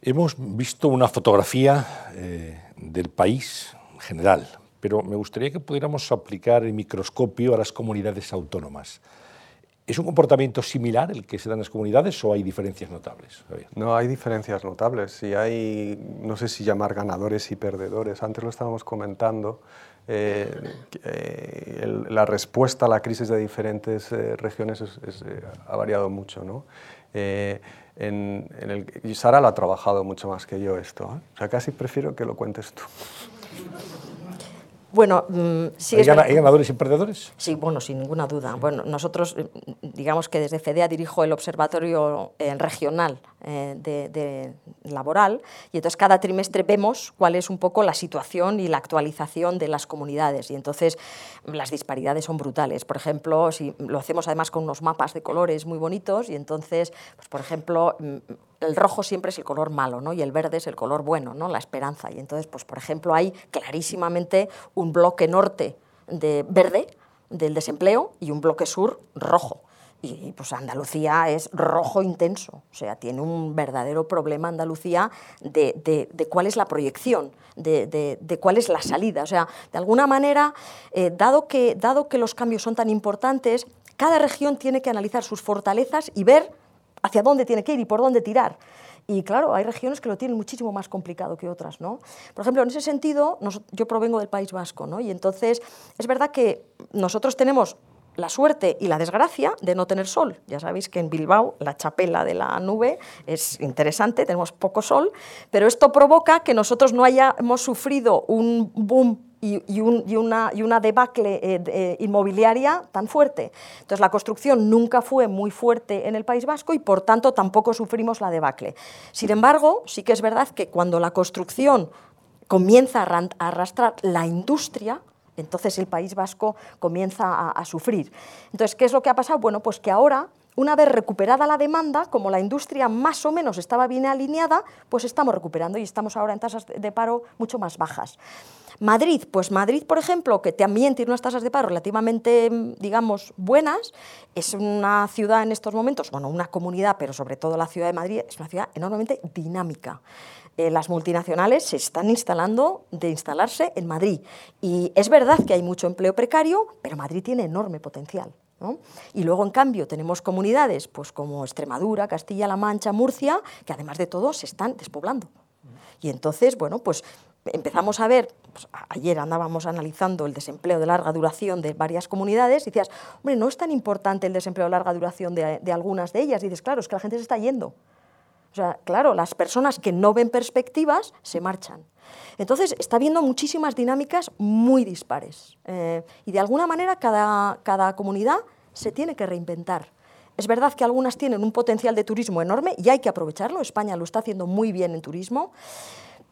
Hemos visto una fotografía eh, del país general, pero me gustaría que pudiéramos aplicar el microscopio a las comunidades autónomas. ¿Es un comportamiento similar el que se da en las comunidades o hay diferencias notables? No, hay diferencias notables. Y hay, no sé si llamar ganadores y perdedores. Antes lo estábamos comentando. Eh, eh, la respuesta a la crisis de diferentes eh, regiones ha variado mucho. ¿no? En, en el, y Sara lo ha trabajado mucho más que yo esto. O sea, casi prefiero que lo cuentes tú. Bueno, mm, sí ¿Hay, ganadores y perdedores? Sí, bueno, sin ninguna duda. Bueno, nosotros, mm, digamos que desde FEDEA dirijo el Observatorio eh, Regional eh, de, Laboral y entonces cada trimestre vemos cuál es un poco la situación y la actualización de las comunidades y entonces las disparidades son brutales. Por ejemplo, si lo hacemos además con unos mapas de colores muy bonitos y entonces, pues, por ejemplo, mm, el rojo siempre es el color malo, ¿no? Y el verde es el color bueno, ¿no? La esperanza. Y entonces, pues por ejemplo, hay clarísimamente un bloque norte de verde del desempleo y un bloque sur rojo. Y pues Andalucía es rojo intenso, o sea, tiene un verdadero problema Andalucía de, de, cuál es la proyección, de, de, cuál es la salida. O sea, de alguna manera, eh, dado, que, dado que los cambios son tan importantes, cada región tiene que analizar sus fortalezas y ver hacia dónde tiene que ir y por dónde tirar. Y claro, hay regiones que lo tienen muchísimo más complicado que otras, ¿no? Por ejemplo, en ese sentido, yo provengo del País Vasco, ¿no? Y entonces es verdad que nosotros tenemos la suerte y la desgracia de no tener sol. Ya sabéis que en Bilbao la chapela de la nube es interesante, tenemos poco sol, pero esto provoca que nosotros no hayamos sufrido un boom y, una, y una, debacle eh, eh, inmobiliaria tan fuerte. Entonces la construcción nunca fue muy fuerte en el País Vasco y por tanto tampoco sufrimos la debacle. Sin embargo, sí que es verdad que cuando la construcción comienza a arrastrar la industria, entonces el País Vasco comienza a, sufrir. Entonces, ¿qué es lo que ha pasado? Bueno, pues que ahora una vez recuperada la demanda, como la industria más o menos estaba bien alineada, pues estamos recuperando y estamos ahora en tasas de paro mucho más bajas. Madrid, pues Madrid, por ejemplo, que también tiene unas tasas de paro relativamente, digamos, buenas, es una ciudad en estos momentos, bueno, una comunidad, pero sobre todo la ciudad de Madrid, es una ciudad enormemente dinámica. Eh, las multinacionales se están instalando de instalarse en Madrid. Y es verdad que hay mucho empleo precario, pero Madrid tiene enorme potencial. Y luego, en cambio, tenemos comunidades pues, como Extremadura, Castilla-La Mancha, Murcia, que además de todo se están despoblando. Y entonces, bueno, pues empezamos a ver, pues, ayer andábamos analizando el desempleo de larga duración de varias comunidades, y decías, hombre, no es tan importante el desempleo de larga duración de, de algunas de ellas. Y dices, claro, es que la gente se está yendo. O sea, claro, las personas que no ven perspectivas se marchan. Entonces, está habiendo muchísimas dinámicas muy dispares. Eh, y de alguna manera, cada, cada comunidad se tiene que reinventar. Es verdad que algunas tienen un potencial de turismo enorme y hay que aprovecharlo. España lo está haciendo muy bien en turismo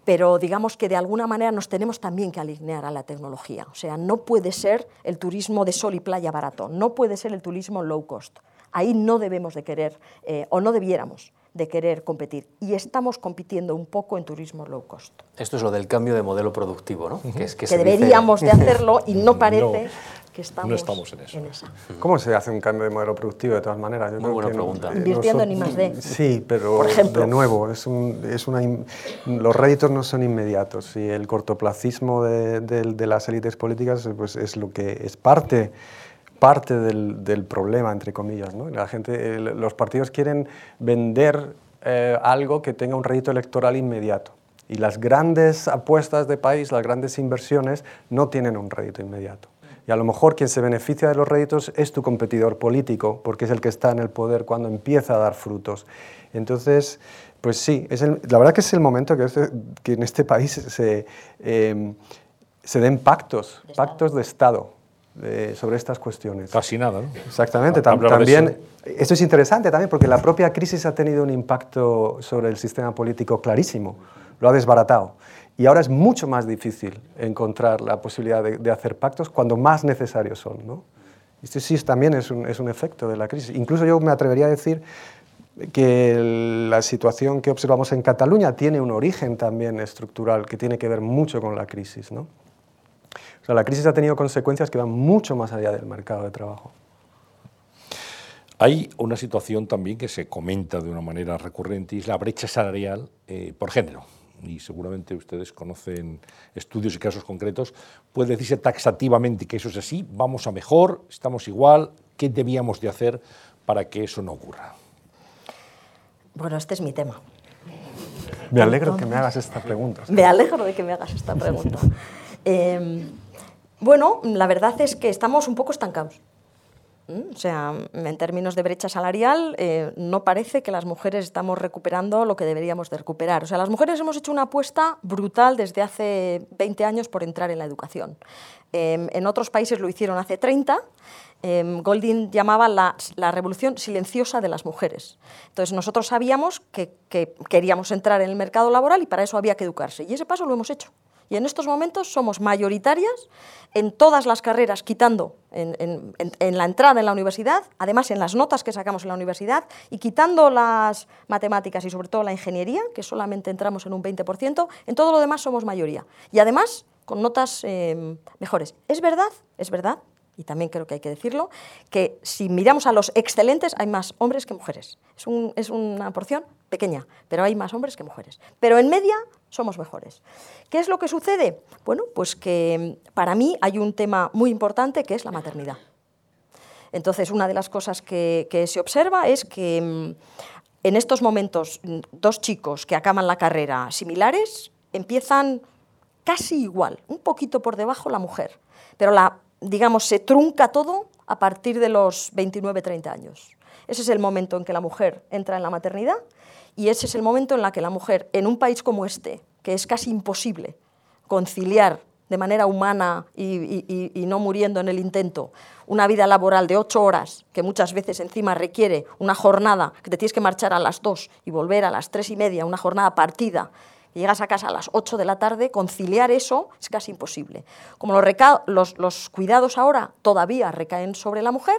pero digamos que de alguna manera nos tenemos también que alinear a la tecnología. O sea, no puede ser el turismo de sol y playa barato, no puede ser el turismo low cost. Ahí no debemos de querer, eh, o no debiéramos de querer competir. Y estamos compitiendo un poco en turismo low cost. Esto es lo del cambio de modelo productivo, ¿no? Que, es, que, deberíamos de hacerlo y no parece que estamos, no estamos en, eso. ¿Cómo se hace un cambio de modelo productivo de todas maneras? Muy buena pregunta. Invirtiendo en I+.D. Sí, pero de nuevo, es un, es una, los réditos no son inmediatos y el cortoplacismo de, de las élites políticas pues, es lo que es parte parte del, del problema, entre comillas. ¿no? La gente, los partidos quieren vender eh, algo que tenga un rédito electoral inmediato. Y las grandes apuestas de país, las grandes inversiones, no tienen un rédito inmediato. Y a lo mejor quien se beneficia de los réditos es tu competidor político, porque es el que está en el poder cuando empieza a dar frutos. Entonces, pues sí, es la verdad que es el momento que, que en este país se, eh, se den pactos, pactos de Estado sobre estas cuestiones. Casi nada, ¿no? Exactamente. también, esto es interesante también porque la propia crisis ha tenido un impacto sobre el sistema político clarísimo, lo ha desbaratado. Y ahora es mucho más difícil encontrar la posibilidad de, hacer pactos cuando más necesarios son. ¿no? Esto sí también es un, es un efecto de la crisis. Incluso yo me atrevería a decir que la situación que observamos en Cataluña tiene un origen también estructural que tiene que ver mucho con la crisis. ¿no? La crisis ha tenido consecuencias que van mucho más allá del mercado de trabajo. Hay una situación también que se comenta de una manera recurrente y es la brecha salarial eh, por género. Y seguramente ustedes conocen estudios y casos concretos. Puede decirse taxativamente que eso es así, vamos a mejor, estamos igual, ¿qué debíamos de hacer para que eso no ocurra? Bueno, este es mi tema. Me alegro que me hagas esta pregunta. Me alegro de que me hagas esta pregunta. eh, bueno, la verdad es que estamos un poco estancados. ¿Mm? O sea, en términos de brecha salarial, eh, no parece que las mujeres estamos recuperando lo que deberíamos de recuperar. O sea, las mujeres hemos hecho una apuesta brutal desde hace 20 años por entrar en la educación. Em, en otros países lo hicieron hace 30. Em, Golding llamaba la, revolución silenciosa de las mujeres. Entonces, nosotros sabíamos que queríamos entrar en el mercado laboral y para eso había que educarse. Y ese paso lo hemos hecho. Y en estos momentos somos mayoritarias en todas las carreras, quitando en, la entrada en la universidad, además en las notas que sacamos en la universidad, y quitando las matemáticas y sobre todo la ingeniería, que solamente entramos en un 20%, en todo lo demás somos mayoría. Y además con notas eh, mejores. Es verdad, es verdad y también creo que hay que decirlo, que si miramos a los excelentes hay más hombres que mujeres. Es, es, una porción pequeña, pero hay más hombres que mujeres. Pero en media somos mejores. ¿Qué es lo que sucede? Bueno, pues que para mí hay un tema muy importante que es la maternidad. Entonces, una de las cosas que, se observa es que mm, en estos momentos dos chicos que acaban la carrera similares empiezan casi igual, un poquito por debajo la mujer, pero la digamos, se trunca todo a partir de los 29-30 años. Ese es el momento en que la mujer entra en la maternidad y ese es el momento en el que la mujer, en un país como este, que es casi imposible conciliar de manera humana y, no muriendo en el intento, una vida laboral de ocho horas, que muchas veces encima requiere una jornada, que te tienes que marchar a las dos y volver a las tres y media, una jornada partida, y llegas a casa a las ocho de la tarde, conciliar eso es casi imposible. Como los, los cuidados ahora todavía recaen sobre la mujer,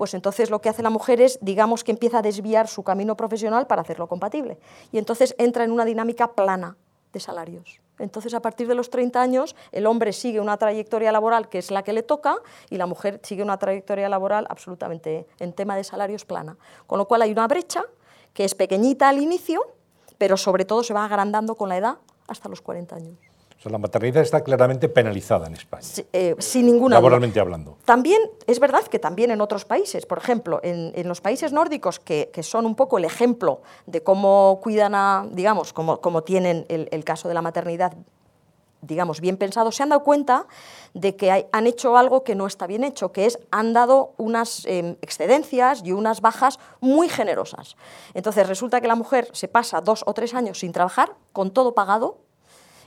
pues entonces lo que hace la mujer es, digamos que empieza a desviar su camino profesional para hacerlo compatible. Y entonces entra en una dinámica plana de salarios. Entonces, a partir de los 30 años, el hombre sigue una trayectoria laboral que es la que le toca y la mujer sigue una trayectoria laboral absolutamente en tema de salarios plana. Con lo cual hay una brecha que es pequeñita al inicio, pero sobre todo se va agrandando con la edad hasta los 40 años la maternidad está claramente penalizada en España. Eh, sin ninguna Laboralmente hablando. También, es verdad que también en otros países, por ejemplo, en, los países nórdicos, que, son un poco el ejemplo de cómo cuidan a, digamos, cómo, tienen el, caso de la maternidad digamos, bien pensado, se han dado cuenta de que han hecho algo que no está bien hecho, que es han dado unas em, excedencias y unas bajas muy generosas. Entonces resulta que la mujer se pasa dos o tres años sin trabajar, con todo pagado,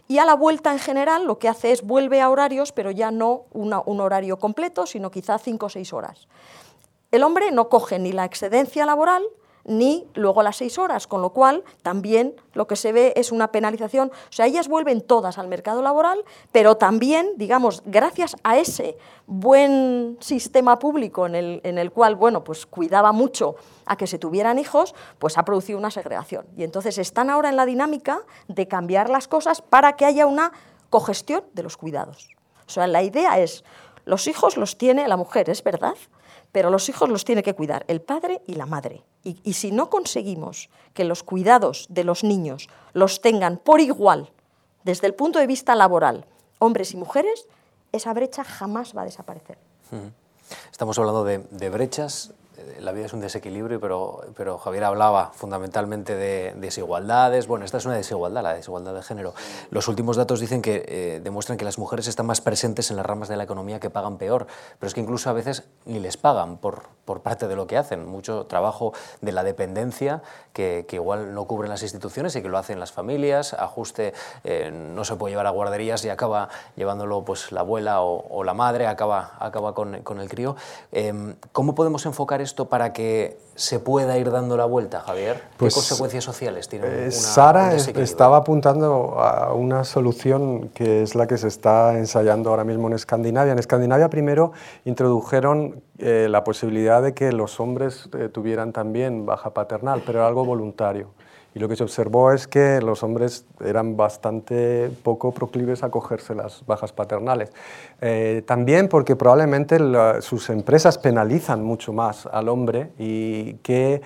y a la vuelta en general lo que hace es vuelve a horarios, pero ya no un horario completo, sino quizá cinco o seis horas. El hombre no coge ni la excedencia laboral, ni luego las seis horas, con lo cual también lo que se ve es una penalización. O sea, ellas vuelven todas al mercado laboral, pero también, digamos, gracias a ese buen sistema público en el, en el cual, bueno, pues cuidaba mucho a que se tuvieran hijos, pues ha producido una segregación. Y entonces están ahora en la dinámica de cambiar las cosas para que haya una cogestión de los cuidados. O sea, la idea es, los hijos los tiene la mujer, es verdad, pero los hijos los tiene que cuidar el padre y la madre. Y, si no conseguimos que los cuidados de los niños los tengan por igual desde el punto de vista laboral, hombres y mujeres, esa brecha jamás va a desaparecer. Estamos hablando de, brechas la vida es un desequilibrio, pero, pero Javier hablaba fundamentalmente de desigualdades. Bueno, esta es una desigualdad, la desigualdad de género. Los últimos datos dicen que eh, demuestran que las mujeres están más presentes en las ramas de la economía que pagan peor, pero es que incluso a veces ni les pagan por, por parte de lo que hacen. Mucho trabajo de la dependencia que, que igual no cubren las instituciones y que lo hacen las familias, ajuste, eh, no se puede llevar a guarderías y acaba llevándolo pues la abuela o, la madre, acaba, acaba con, con el crío. Em, ¿Cómo podemos enfocar esto para que se pueda ir dando la vuelta, Javier? ¿Qué pues, consecuencias sociales tiene eh, Sara estaba apuntando a una solución que es la que se está ensayando ahora mismo en Escandinavia. En Escandinavia primero introdujeron eh, la posibilidad de que los hombres eh, tuvieran también baja paternal, pero era algo voluntario. Y lo que se observó es que los hombres eran bastante poco proclives a cogerse las bajas paternales. Eh, también porque probablemente sus empresas penalizan mucho más al hombre y que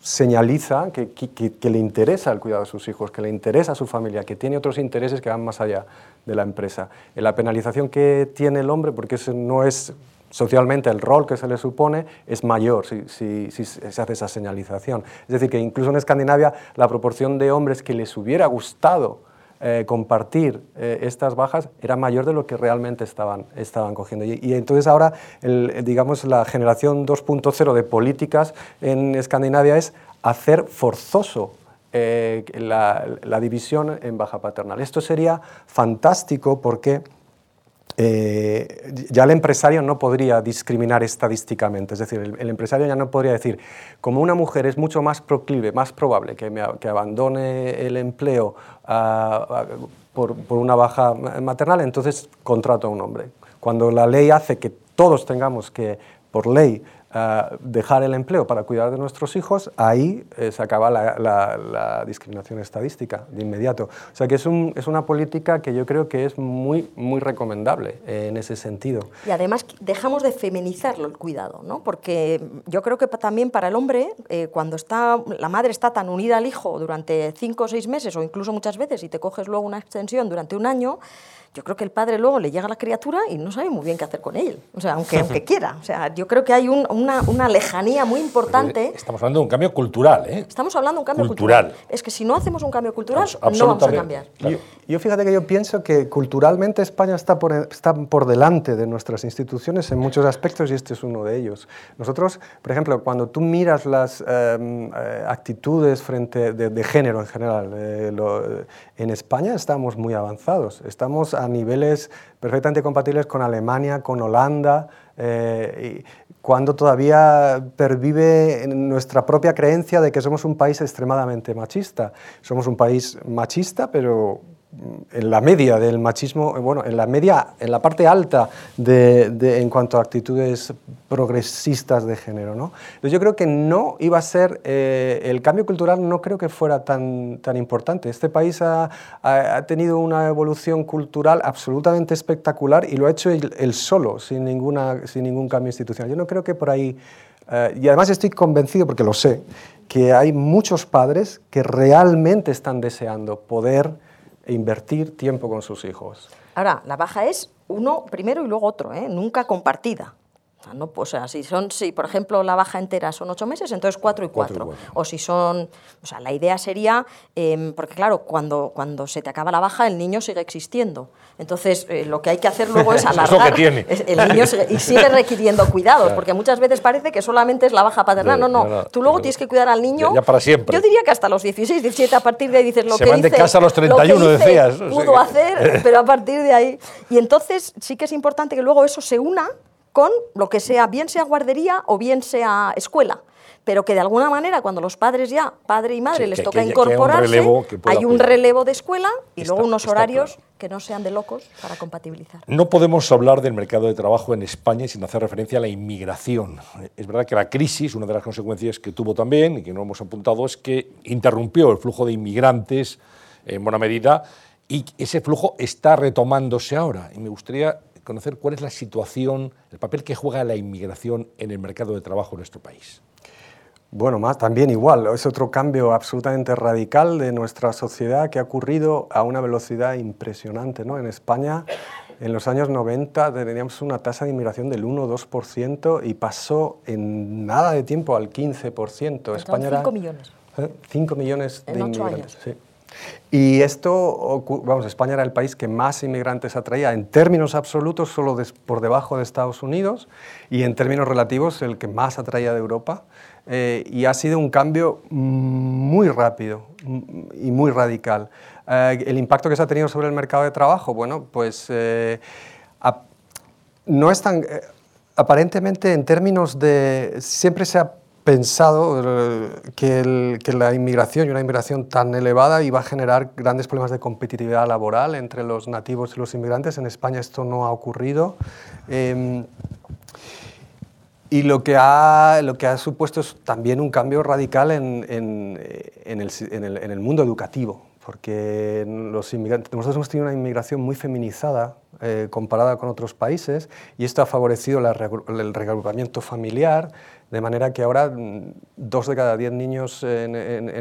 señaliza que, que, le interesa el cuidado de sus hijos, que le interesa a su familia, que tiene otros intereses que van más allá de la empresa. La penalización que tiene el hombre, porque eso no es socialmente el rol que se le supone es mayor si, se hace esa señalización. Es decir, que incluso en Escandinavia la proporción de hombres que les hubiera gustado eh, compartir eh, estas bajas era mayor de lo que realmente estaban, estaban cogiendo. Y, entonces ahora, digamos, la generación 2.0 de políticas en Escandinavia es hacer forzoso eh, la, la división en baja paternal. Esto sería fantástico porque eh, ya el empresario no podría discriminar estadísticamente, es decir, el, empresario ya no podría decir, como una mujer es mucho más proclive, más probable que, que abandone el empleo por, por, una baja maternal, entonces contrato a un hombre. Cuando la ley hace que todos tengamos que, por ley, dejar el empleo para cuidar de nuestros hijos, ahí eh, se acaba la, discriminación estadística de inmediato. O sea que es, es, una política que yo creo que es muy, muy recomendable eh, en ese sentido. Y además dejamos de feminizarlo el cuidado, ¿no? porque yo creo que también para el hombre, eh, cuando está, la madre está tan unida al hijo durante cinco o seis meses o incluso muchas veces y te coges luego una extensión durante un año, yo creo que el padre luego le llega a la criatura y no sabe muy bien qué hacer con él, o sea, aunque, aunque quiera. O sea, yo creo que hay una, una, lejanía muy importante. Estamos hablando de un cambio cultural, ¿eh? Estamos hablando de un cambio cultural. Es que si no hacemos un cambio cultural, no vamos a cambiar. Yo, fíjate que yo pienso que culturalmente España está por, está por delante de nuestras instituciones en muchos aspectos y este es uno de ellos. Nosotros, por ejemplo, cuando tú miras las em, eh, actitudes frente de, género en general, eh, en España estamos muy avanzados. Estamos a niveles perfectamente compatibles con Alemania, con Holanda, eh, cuando todavía pervive nuestra propia creencia de que somos un país extremadamente machista. Somos un país machista, pero en la media del machismo, bueno, en la media, en la parte alta de, en cuanto a actitudes progresistas de género, ¿no? Yo creo que no iba a ser, eh, el cambio cultural no creo que fuera tan, tan importante. Este país ha, ha, tenido una evolución cultural absolutamente espectacular y lo ha hecho él, solo, sin, ninguna, sin ningún cambio institucional. Yo no creo que por ahí, eh, y además estoy convencido, porque lo sé, que hay muchos padres que realmente están deseando poder e invertir tiempo con sus hijos. Ahora, la baja es uno primero y luego otro, ¿eh? nunca compartida. O sea, no, o sea, si son, si por ejemplo la baja entera son ocho meses, entonces cuatro y cuatro. O si son, o sea, la idea sería, em, porque claro, cuando, cuando se te acaba la baja, el niño sigue existiendo. Entonces, eh, lo que hay que hacer luego es alargar. es El niño y sigue requiriendo cuidados, porque muchas veces parece que solamente es la baja paternal. No, no, tú luego tienes que cuidar al niño. Ya, para siempre. Yo diría que hasta los 16, 17, a partir de ahí dices lo se que van de casa a los 31, decías. Pudo hacer, pero a partir de ahí. Y entonces sí que es importante que luego eso se una con lo que sea, bien sea guardería o bien sea escuela pero que de alguna manera cuando los padres ya, padre y madre, les toca incorporarse, hay un relevo de escuela y luego unos horarios que no sean de locos para compatibilizar. No podemos hablar del mercado de trabajo en España sin hacer referencia a la inmigración. Es verdad que la crisis, una de las consecuencias que tuvo también, y que no hemos apuntado, es que interrumpió el flujo de inmigrantes en buena medida y ese flujo está retomándose ahora. Y me gustaría conocer cuál es la situación, el papel que juega la inmigración en el mercado de trabajo en nuestro país. Bueno, más también igual, es otro cambio absolutamente radical de nuestra sociedad que ha ocurrido a una velocidad impresionante. ¿no? En España, en los años 90, teníamos una tasa de inmigración del 1-2% y pasó en nada de tiempo al 15%. España 5 millones. 5 ¿eh? millones de inmigrantes. Sí. Y esto, vamos, España era el país que más inmigrantes atraía en términos absolutos, solo por debajo de Estados Unidos, y en términos relativos el que más atraía de Europa. Eh, y ha sido un cambio muy rápido y muy radical. Eh, el impacto que se ha tenido sobre el mercado de trabajo, bueno, pues eh, no es tan... aparentemente en términos de... Siempre se ha pensado eh, que, la inmigración y una inmigración tan elevada iba a generar grandes problemas de competitividad laboral entre los nativos y los inmigrantes. En España esto no ha ocurrido. Em, y lo que, ha, lo que ha supuesto es también un cambio radical en, en, en, el, en el, mundo educativo, porque los inmigrantes, nosotros hemos tenido una inmigración muy feminizada eh, comparada con otros países y esto ha favorecido el reagrupamiento familiar, de manera que ahora mm, dos de cada diez niños en,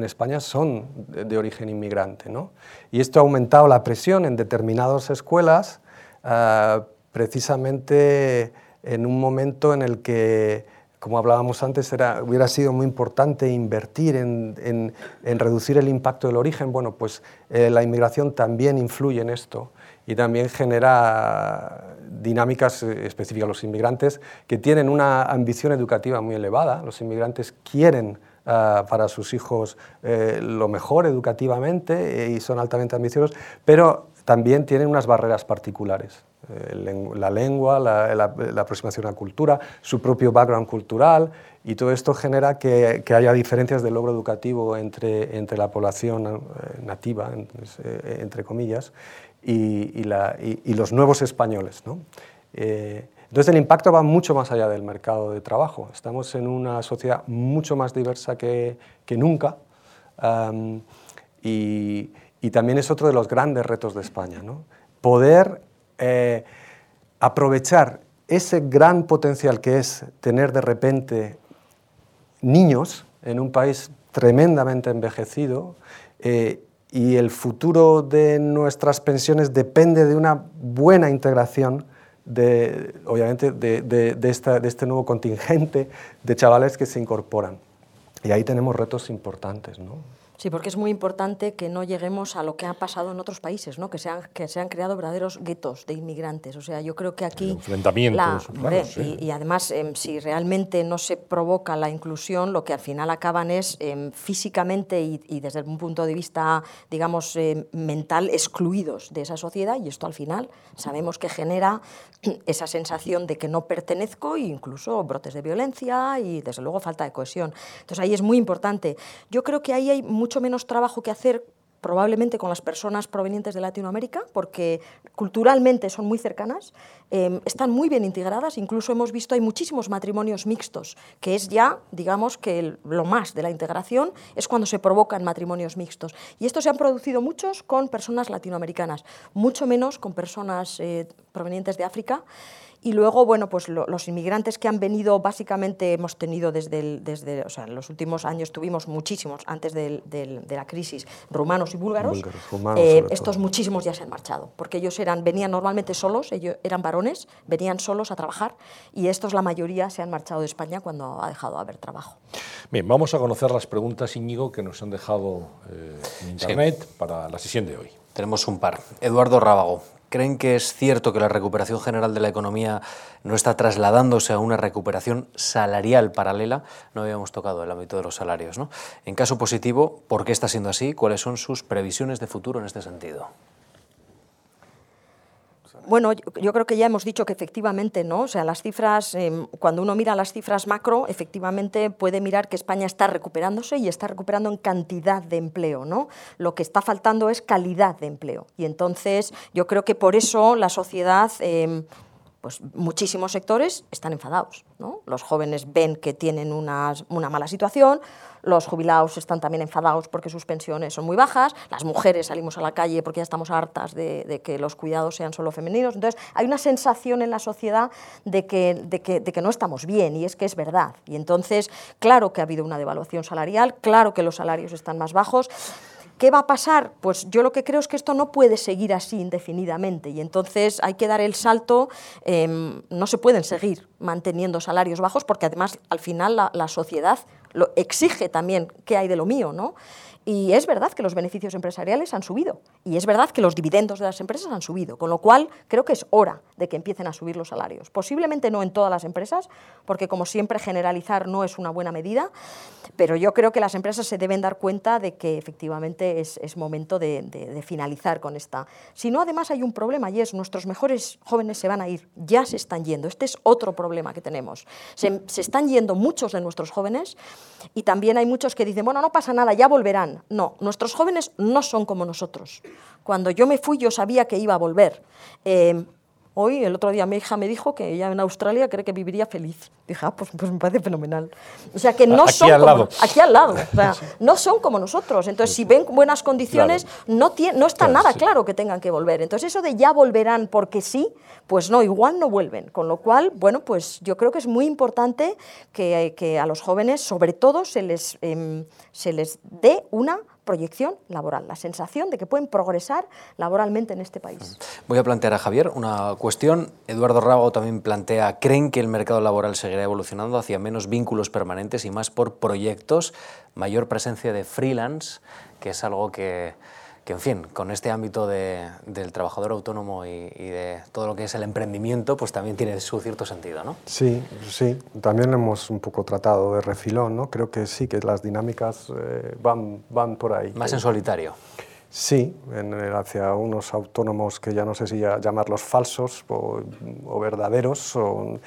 España son de, origen inmigrante. ¿no? Y esto ha aumentado la presión en determinadas escuelas, ah, precisamente en un momento en el que, como hablábamos antes, era, hubiera sido muy importante invertir en, reducir el impacto del origen. Bueno, pues eh, la inmigración también influye en esto y también genera dinámicas eh, específicas. Los inmigrantes que tienen una ambición educativa muy elevada, los inmigrantes quieren ah, para sus hijos eh, lo mejor educativamente eh, y son altamente ambiciosos, pero también tienen unas barreras particulares. la lengua, la, aproximación a la cultura, su propio background cultural, y todo esto genera que, haya diferencias de logro educativo entre, entre la población nativa, entre comillas, y, los nuevos españoles. Eh, entonces el impacto va mucho más allá del mercado de trabajo. Estamos en una sociedad mucho más diversa que, nunca y, también es otro de los grandes retos de España. Poder eh, aprovechar ese gran potencial que es tener de repente niños en un país tremendamente envejecido eh, y el futuro de nuestras pensiones depende de una buena integración de, obviamente, de, este nuevo contingente de chavales que se incorporan. Y ahí tenemos retos importantes. ¿no? Sí, porque es muy importante que no lleguemos a lo que ha pasado en otros países, ¿no? que, se han, que se han creado verdaderos guetos de inmigrantes. O sea, yo creo que aquí... Enfrentamientos. La, sí. y, y, además, eh, si realmente no se provoca la inclusión, lo que al final acaban es eh, físicamente y, y, desde un punto de vista, digamos, eh, mental, excluidos de esa sociedad y esto al final sabemos que genera esa sensación de que no pertenezco e incluso brotes de violencia y, desde luego, falta de cohesión. Entonces, ahí es muy importante. Yo creo que ahí hay mucho menos trabajo que hacer probablemente con las personas provenientes de Latinoamérica, porque culturalmente son muy cercanas, eh, están muy bien integradas, incluso hemos visto hay muchísimos matrimonios mixtos, que es ya, digamos, que lo más de la integración es cuando se provocan matrimonios mixtos. Y estos se han producido muchos con personas latinoamericanas, mucho menos con personas eh, provenientes de África. Y luego, bueno, pues lo, los inmigrantes que han venido, básicamente hemos tenido desde, el, desde o sea, en los últimos años tuvimos muchísimos, antes del, del, de la crisis, rumanos y búlgaros. búlgaros rumanos, eh, estos muchísimos ya se han marchado, porque ellos eran, venían normalmente solos, ellos eran varones, venían solos a trabajar, y estos, la mayoría, se han marchado de España cuando ha dejado de haber trabajo. Bien, vamos a conocer las preguntas, Íñigo, que nos han dejado eh, en Internet sí. para la sesión de hoy. Tenemos un par. Eduardo Rábago, ¿Creen que es cierto que la recuperación general de la economía no está trasladándose a una recuperación salarial paralela? No habíamos tocado el ámbito de los salarios. ¿no? En caso positivo, ¿por qué está siendo así? ¿Cuáles son sus previsiones de futuro en este sentido? Bueno, yo creo que ya hemos dicho que efectivamente no, o sea, las cifras, eh, cuando uno mira las cifras macro, efectivamente puede mirar que España está recuperándose y está recuperando en cantidad de empleo, ¿no? Lo que está faltando es calidad de empleo. Y entonces yo creo que por eso la sociedad... Eh, pues muchísimos sectores están enfadados. Los jóvenes ven que tienen una, una, mala situación, los jubilados están también enfadados porque sus pensiones son muy bajas, las mujeres salimos a la calle porque ya estamos hartas de, de que los cuidados sean solo femeninos. Entonces, hay una sensación en la sociedad de que, de, que, de que no estamos bien, y es que es verdad. Y entonces, claro que ha habido una devaluación salarial, claro que los salarios están más bajos, ¿Qué va a pasar? Pues yo lo que creo es que esto no puede seguir así indefinidamente y entonces hay que dar el salto, eh, no se pueden seguir manteniendo salarios bajos porque además al final la, la sociedad lo exige también qué hay de lo mío, ¿no? Y es verdad que los beneficios empresariales han subido y es verdad que los dividendos de las empresas han subido, con lo cual creo que es hora de que empiecen a subir los salarios. Posiblemente no en todas las empresas, porque como siempre generalizar no es una buena medida, pero yo creo que las empresas se deben dar cuenta de que efectivamente es, momento de, finalizar con esta. Si no, además hay un problema y es nuestros mejores jóvenes se van a ir, ya se están yendo. Este es otro problema que tenemos. Se, se están yendo muchos de nuestros jóvenes y también hay muchos que dicen, bueno, no pasa nada, ya volverán. No, nuestros jóvenes no son como nosotros. Cuando yo me fui yo sabía que iba a volver. Eh, hoy, el otro día mi hija me dijo que ella en Australia cree que viviría feliz. Dije, ah, pues, pues me parece fenomenal. O sea, que no aquí son al como, lado. aquí al lado. O sea, no son como nosotros. Entonces, si ven buenas condiciones, claro. no, no está claro, nada sí. claro que tengan que volver. Entonces, eso de ya volverán porque sí, pues no, igual no vuelven. Con lo cual, bueno, pues yo creo que es muy importante que, que a los jóvenes, sobre todo, se les, eh, se les dé una proyección laboral, la sensación de que pueden progresar laboralmente en este país. Voy a plantear a Javier una cuestión. Eduardo Rago también plantea, ¿creen que el mercado laboral seguirá evolucionando hacia menos vínculos permanentes y más por proyectos, mayor presencia de freelance, que es algo que, que en fin, con este ámbito de, del trabajador autónomo y, y, de todo lo que es el emprendimiento, pues también tiene su cierto sentido, ¿no? Sí, sí, también hemos un poco tratado de refilón, ¿no? Creo que sí, que las dinámicas eh, van, van por ahí. Más en solitario. Sí, en, hacia unos autónomos que ya no sé si llamarlos falsos o, o verdaderos, o,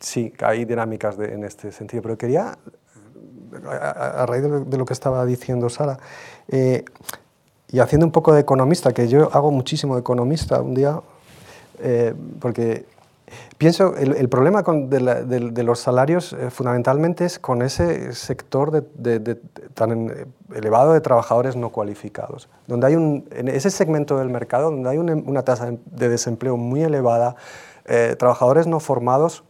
sí, hay dinámicas de, en este sentido, pero quería, a, a raíz de lo, de lo, que estaba diciendo Sara, eh, y haciendo un poco de economista, que yo hago muchísimo de economista un día, eh, porque pienso, el, el problema con de, los salarios eh, fundamentalmente es con ese sector de, tan elevado de trabajadores no cualificados, donde hay un, en ese segmento del mercado donde hay una, una tasa de desempleo muy elevada, eh, trabajadores no formados,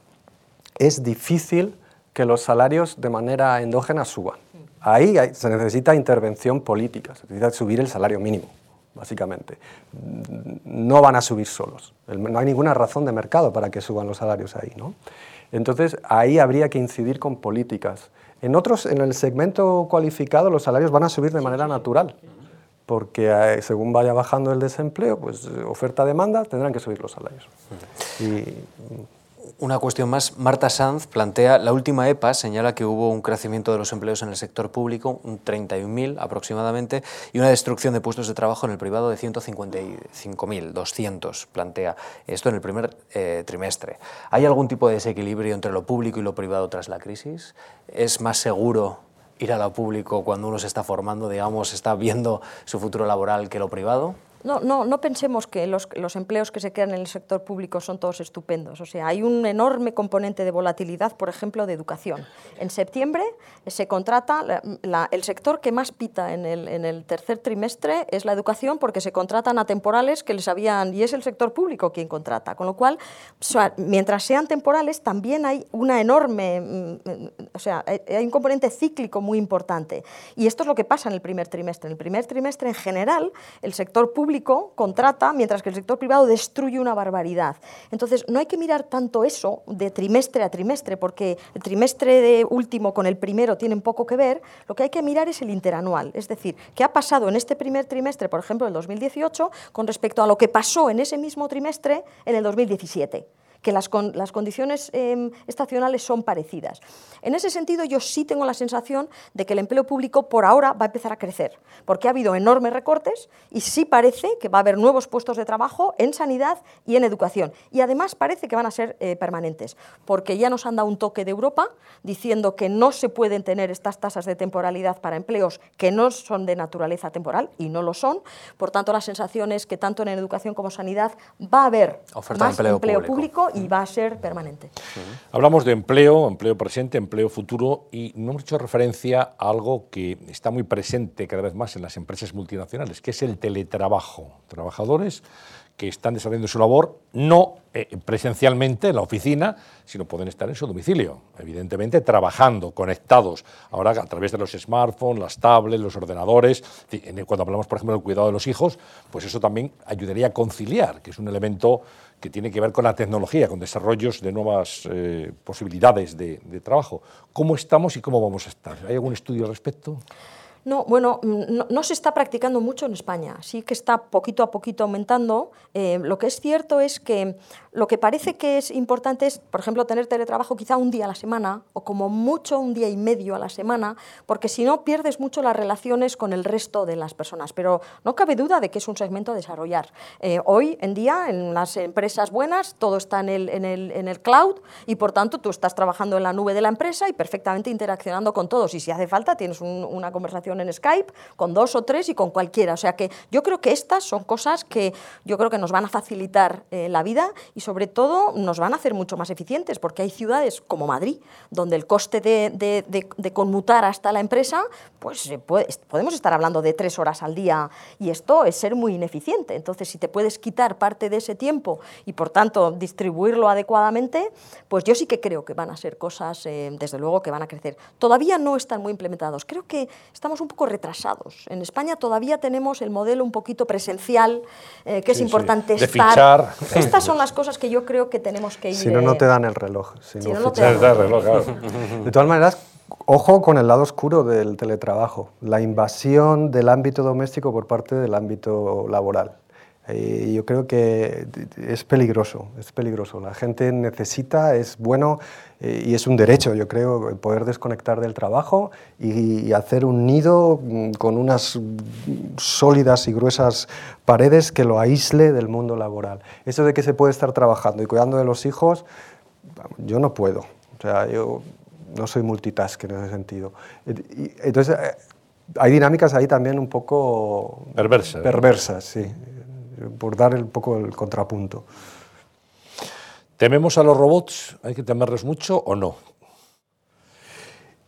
es difícil que los salarios de manera endógena suban Ahí se necesita intervención política, se necesita subir el salario mínimo, básicamente. No van a subir solos. No hay ninguna razón de mercado para que suban los salarios ahí. ¿no? Entonces, ahí habría que incidir con políticas. En otros, en el segmento cualificado, los salarios van a subir de manera natural, porque eh, según vaya bajando el desempleo, pues oferta-demanda, tendrán que subir los salarios. Una cuestión más. Marta Sanz plantea, la última EPA señala que hubo un crecimiento de los empleos en el sector público, un 31.000 aproximadamente, y una destrucción de puestos de trabajo en el privado de 155.200, plantea esto en el primer eh, trimestre. ¿Hay algún tipo de desequilibrio entre lo público y lo privado tras la crisis? ¿Es más seguro ir a lo público cuando uno se está formando, digamos, está viendo su futuro laboral que lo privado? No, no, no pensemos que los, empleos que se crean en el sector público son todos estupendos. O sea, hay un enorme componente de volatilidad, por ejemplo, de educación. En septiembre se contrata, el sector que más pita en el, en el, tercer trimestre es la educación porque se contratan a temporales que les habían, y es el sector público quien contrata. Con lo cual, mientras sean temporales, también hay una enorme, mm, o sea, hay un componente cíclico muy importante. Y esto es lo que pasa en el primer trimestre. En el primer trimestre, en general, el sector público público contrata, mientras que el sector privado destruye una barbaridad. Entonces, no hay que mirar tanto eso de trimestre a trimestre, porque el trimestre de último con el primero tienen poco que ver. Lo que hay que mirar es el interanual, es decir, qué ha pasado en este primer trimestre, por ejemplo, del 2018, con respecto a lo que pasó en ese mismo trimestre en el 2017 que las, las condiciones em, estacionales son parecidas. En ese sentido, yo sí tengo la sensación de que el empleo público por ahora va a empezar a crecer, porque ha habido enormes recortes y sí parece que va a haber nuevos puestos de trabajo en sanidad y en educación. Y además parece que van a ser eh, permanentes, porque ya nos han dado un toque de Europa diciendo que no se pueden tener estas tasas de temporalidad para empleos que no son de naturaleza temporal y no lo son. Por tanto, la sensación es que tanto en educación como sanidad va a haber más empleo, público y va a ser permanente. Hablamos de empleo, empleo presente, empleo futuro y no hemos hecho referencia a algo que está muy presente cada vez más en las empresas multinacionales, que es el teletrabajo. Trabajadores que están desarrollando su labor no eh, presencialmente en la oficina, sino pueden estar en su domicilio, evidentemente trabajando, conectados, ahora a través de los smartphones, las tablets, los ordenadores. Cuando hablamos, por ejemplo, del cuidado de los hijos, pues eso también ayudaría a conciliar, que es un elemento que tiene que ver con la tecnología, con desarrollos de nuevas eh, posibilidades de, de trabajo. ¿Cómo estamos y cómo vamos a estar? ¿Hay algún estudio al respecto? No, bueno, mm, no, se está practicando mucho en España, sí que está poquito a poquito aumentando. Eh, lo que es cierto es que lo que parece que es importante es, por ejemplo, tener teletrabajo quizá un día a la semana o como mucho un día y medio a la semana, porque si no pierdes mucho las relaciones con el resto de las personas. Pero no cabe duda de que es un segmento a desarrollar. Eh, hoy en día, en las empresas buenas, todo está en el, en, el, en el cloud y por tanto tú estás trabajando en la nube de la empresa y perfectamente interaccionando con todos. Y si hace falta, tienes una conversación en Skype con dos o tres y con cualquiera. O sea que yo creo que estas son cosas que yo creo que nos van a facilitar eh, la vida y sobre todo nos van a hacer mucho más eficientes porque hay ciudades como Madrid donde el coste de, conmutar hasta la empresa, pues podemos estar hablando de tres horas al día y esto es ser muy ineficiente. Entonces si te puedes quitar parte de ese tiempo y por tanto distribuirlo adecuadamente, pues yo sí que creo que van a ser cosas, eh, desde luego, que van a crecer. Todavía no están muy implementados. Creo que estamos un un poco retrasados. En España todavía tenemos el modelo un poquito presencial, eh, que es importante estar. Estas son las cosas que yo creo que tenemos que ir. Si no, no te dan el reloj. Si, no, no te dan el reloj, claro. De todas maneras, ojo con el lado oscuro del teletrabajo, la invasión del ámbito doméstico por parte del ámbito laboral. Y yo creo que es peligroso, es peligroso. La gente necesita, es bueno eh, y es un derecho, yo creo, poder desconectar del trabajo y, hacer un nido mm, con unas sólidas y gruesas paredes que lo aísle del mundo laboral. Eso de que se puede estar trabajando y cuidando de los hijos, yo no puedo. O sea, yo no soy multitask en ese sentido. Entonces, eh, hay dinámicas ahí también un poco perversas. Perversas, sí por dar un poco el contrapunto. ¿Tememos a los robots? ¿Hay que temerlos mucho o no?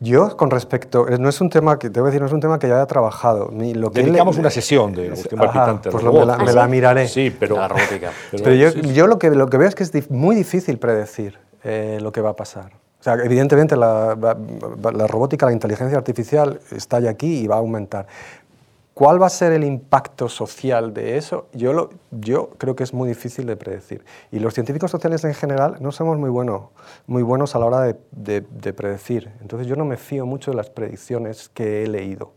Yo, con respecto, no es un tema que, te decir, no es un tema que ya haya trabajado. Ni lo que Dedicamos una sesión de ajá, pues me, la, me la, miraré. Sí, pero... La robótica. Pero, yo, yo, lo, que, lo que veo es que es muy difícil predecir eh, lo que va a pasar. O sea, evidentemente la, la, robótica, la inteligencia artificial está ya aquí y va a aumentar. ¿Cuál va a ser el impacto social de eso? Yo, lo, yo creo que es muy difícil de predecir. Y los científicos sociales en general no somos muy, bueno, muy buenos a la hora de, de, de predecir. Entonces yo no me fío mucho de las predicciones que he leído.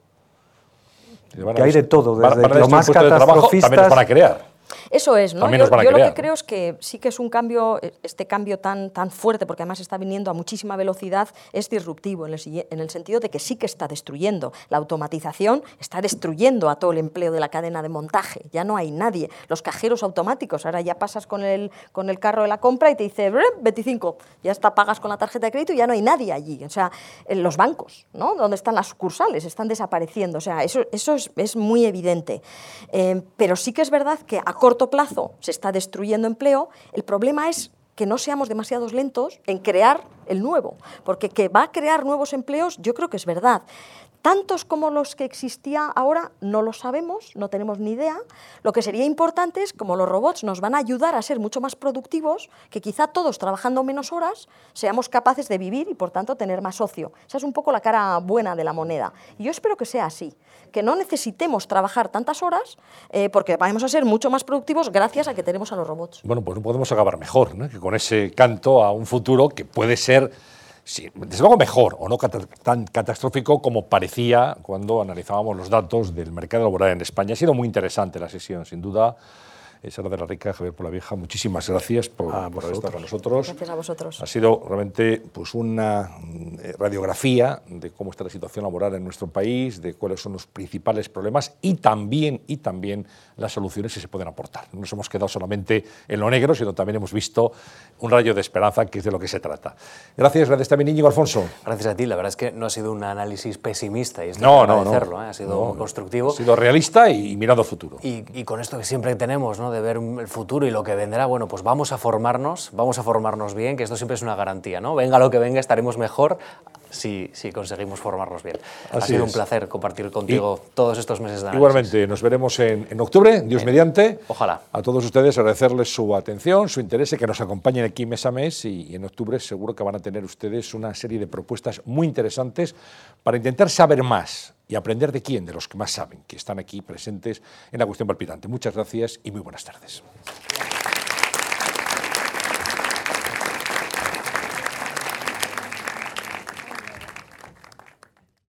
Que hay de todo, desde lo más catastrofistas... también para crear. Eso es, ¿no? Yo, lo que creo es que sí que es un cambio, este cambio tan, tan fuerte, porque además está viniendo a muchísima velocidad, es disruptivo en el, en el sentido de que sí que está destruyendo. La automatización está destruyendo a todo el empleo de la cadena de montaje. Ya no hay nadie. Los cajeros automáticos, ahora ya pasas con el, con el carro de la compra y te dice 25, ya está, pagas con la tarjeta de crédito y ya no hay nadie allí. O sea, en los bancos, ¿no? Donde están las sucursales, están desapareciendo. O sea, eso, eso es, es muy evidente. Eh, pero sí que es verdad que a corto plazo se está destruyendo empleo, el problema es que no seamos demasiados lentos en crear el nuevo, porque que va a crear nuevos empleos yo creo que es verdad. Tantos como los que existía ahora no lo sabemos, no tenemos ni idea. Lo que sería importante es como los robots nos van a ayudar a ser mucho más productivos, que quizá todos trabajando menos horas seamos capaces de vivir y por tanto tener más ocio. Esa es un poco la cara buena de la moneda. Y yo espero que sea así, que no necesitemos trabajar tantas horas eh, porque vamos a ser mucho más productivos gracias a que tenemos a los robots. Bueno, pues no podemos acabar mejor, ¿no? que con ese canto a un futuro que puede ser sí, desde luego mejor o no tan catastrófico como parecía cuando analizábamos los datos del mercado laboral en España. Ha sido muy interesante la sesión, sin duda. Sara de la Rica, Javier por la Vieja, muchísimas gracias por, por estar con nosotros. Gracias a vosotros. Ha sido realmente pues, una eh, radiografía de cómo está la situación laboral en nuestro país, de cuáles son los principales problemas y también, y también las soluciones que se pueden aportar. No nos hemos quedado solamente en lo negro, sino también hemos visto un rayo de esperanza, que es de lo que se trata. Gracias, gracias también, Íñigo Alfonso. Gracias a ti. La verdad es que no ha sido un análisis pesimista, y esto no, no, no, ¿eh? ha sido constructivo. Ha sido realista y, mirando futuro. Y, y con esto que siempre tenemos, ¿no? De ver el futuro y lo que vendrá, bueno, pues vamos a formarnos, vamos a formarnos bien, que esto siempre es una garantía, ¿no? Venga lo que venga, estaremos mejor si, si conseguimos formarnos bien. ha sido un placer compartir contigo todos estos meses de análisis. Igualmente, nos veremos en, en octubre, Dios mediante. Ojalá. A todos ustedes agradecerles su atención, su interés y que nos acompañen aquí mes a mes y, y en octubre seguro que van a tener ustedes una serie de propuestas muy interesantes para intentar saber más y aprender de quién, de los que más saben, que están aquí presentes en la cuestión palpitante. Muchas gracias y muy buenas tardes.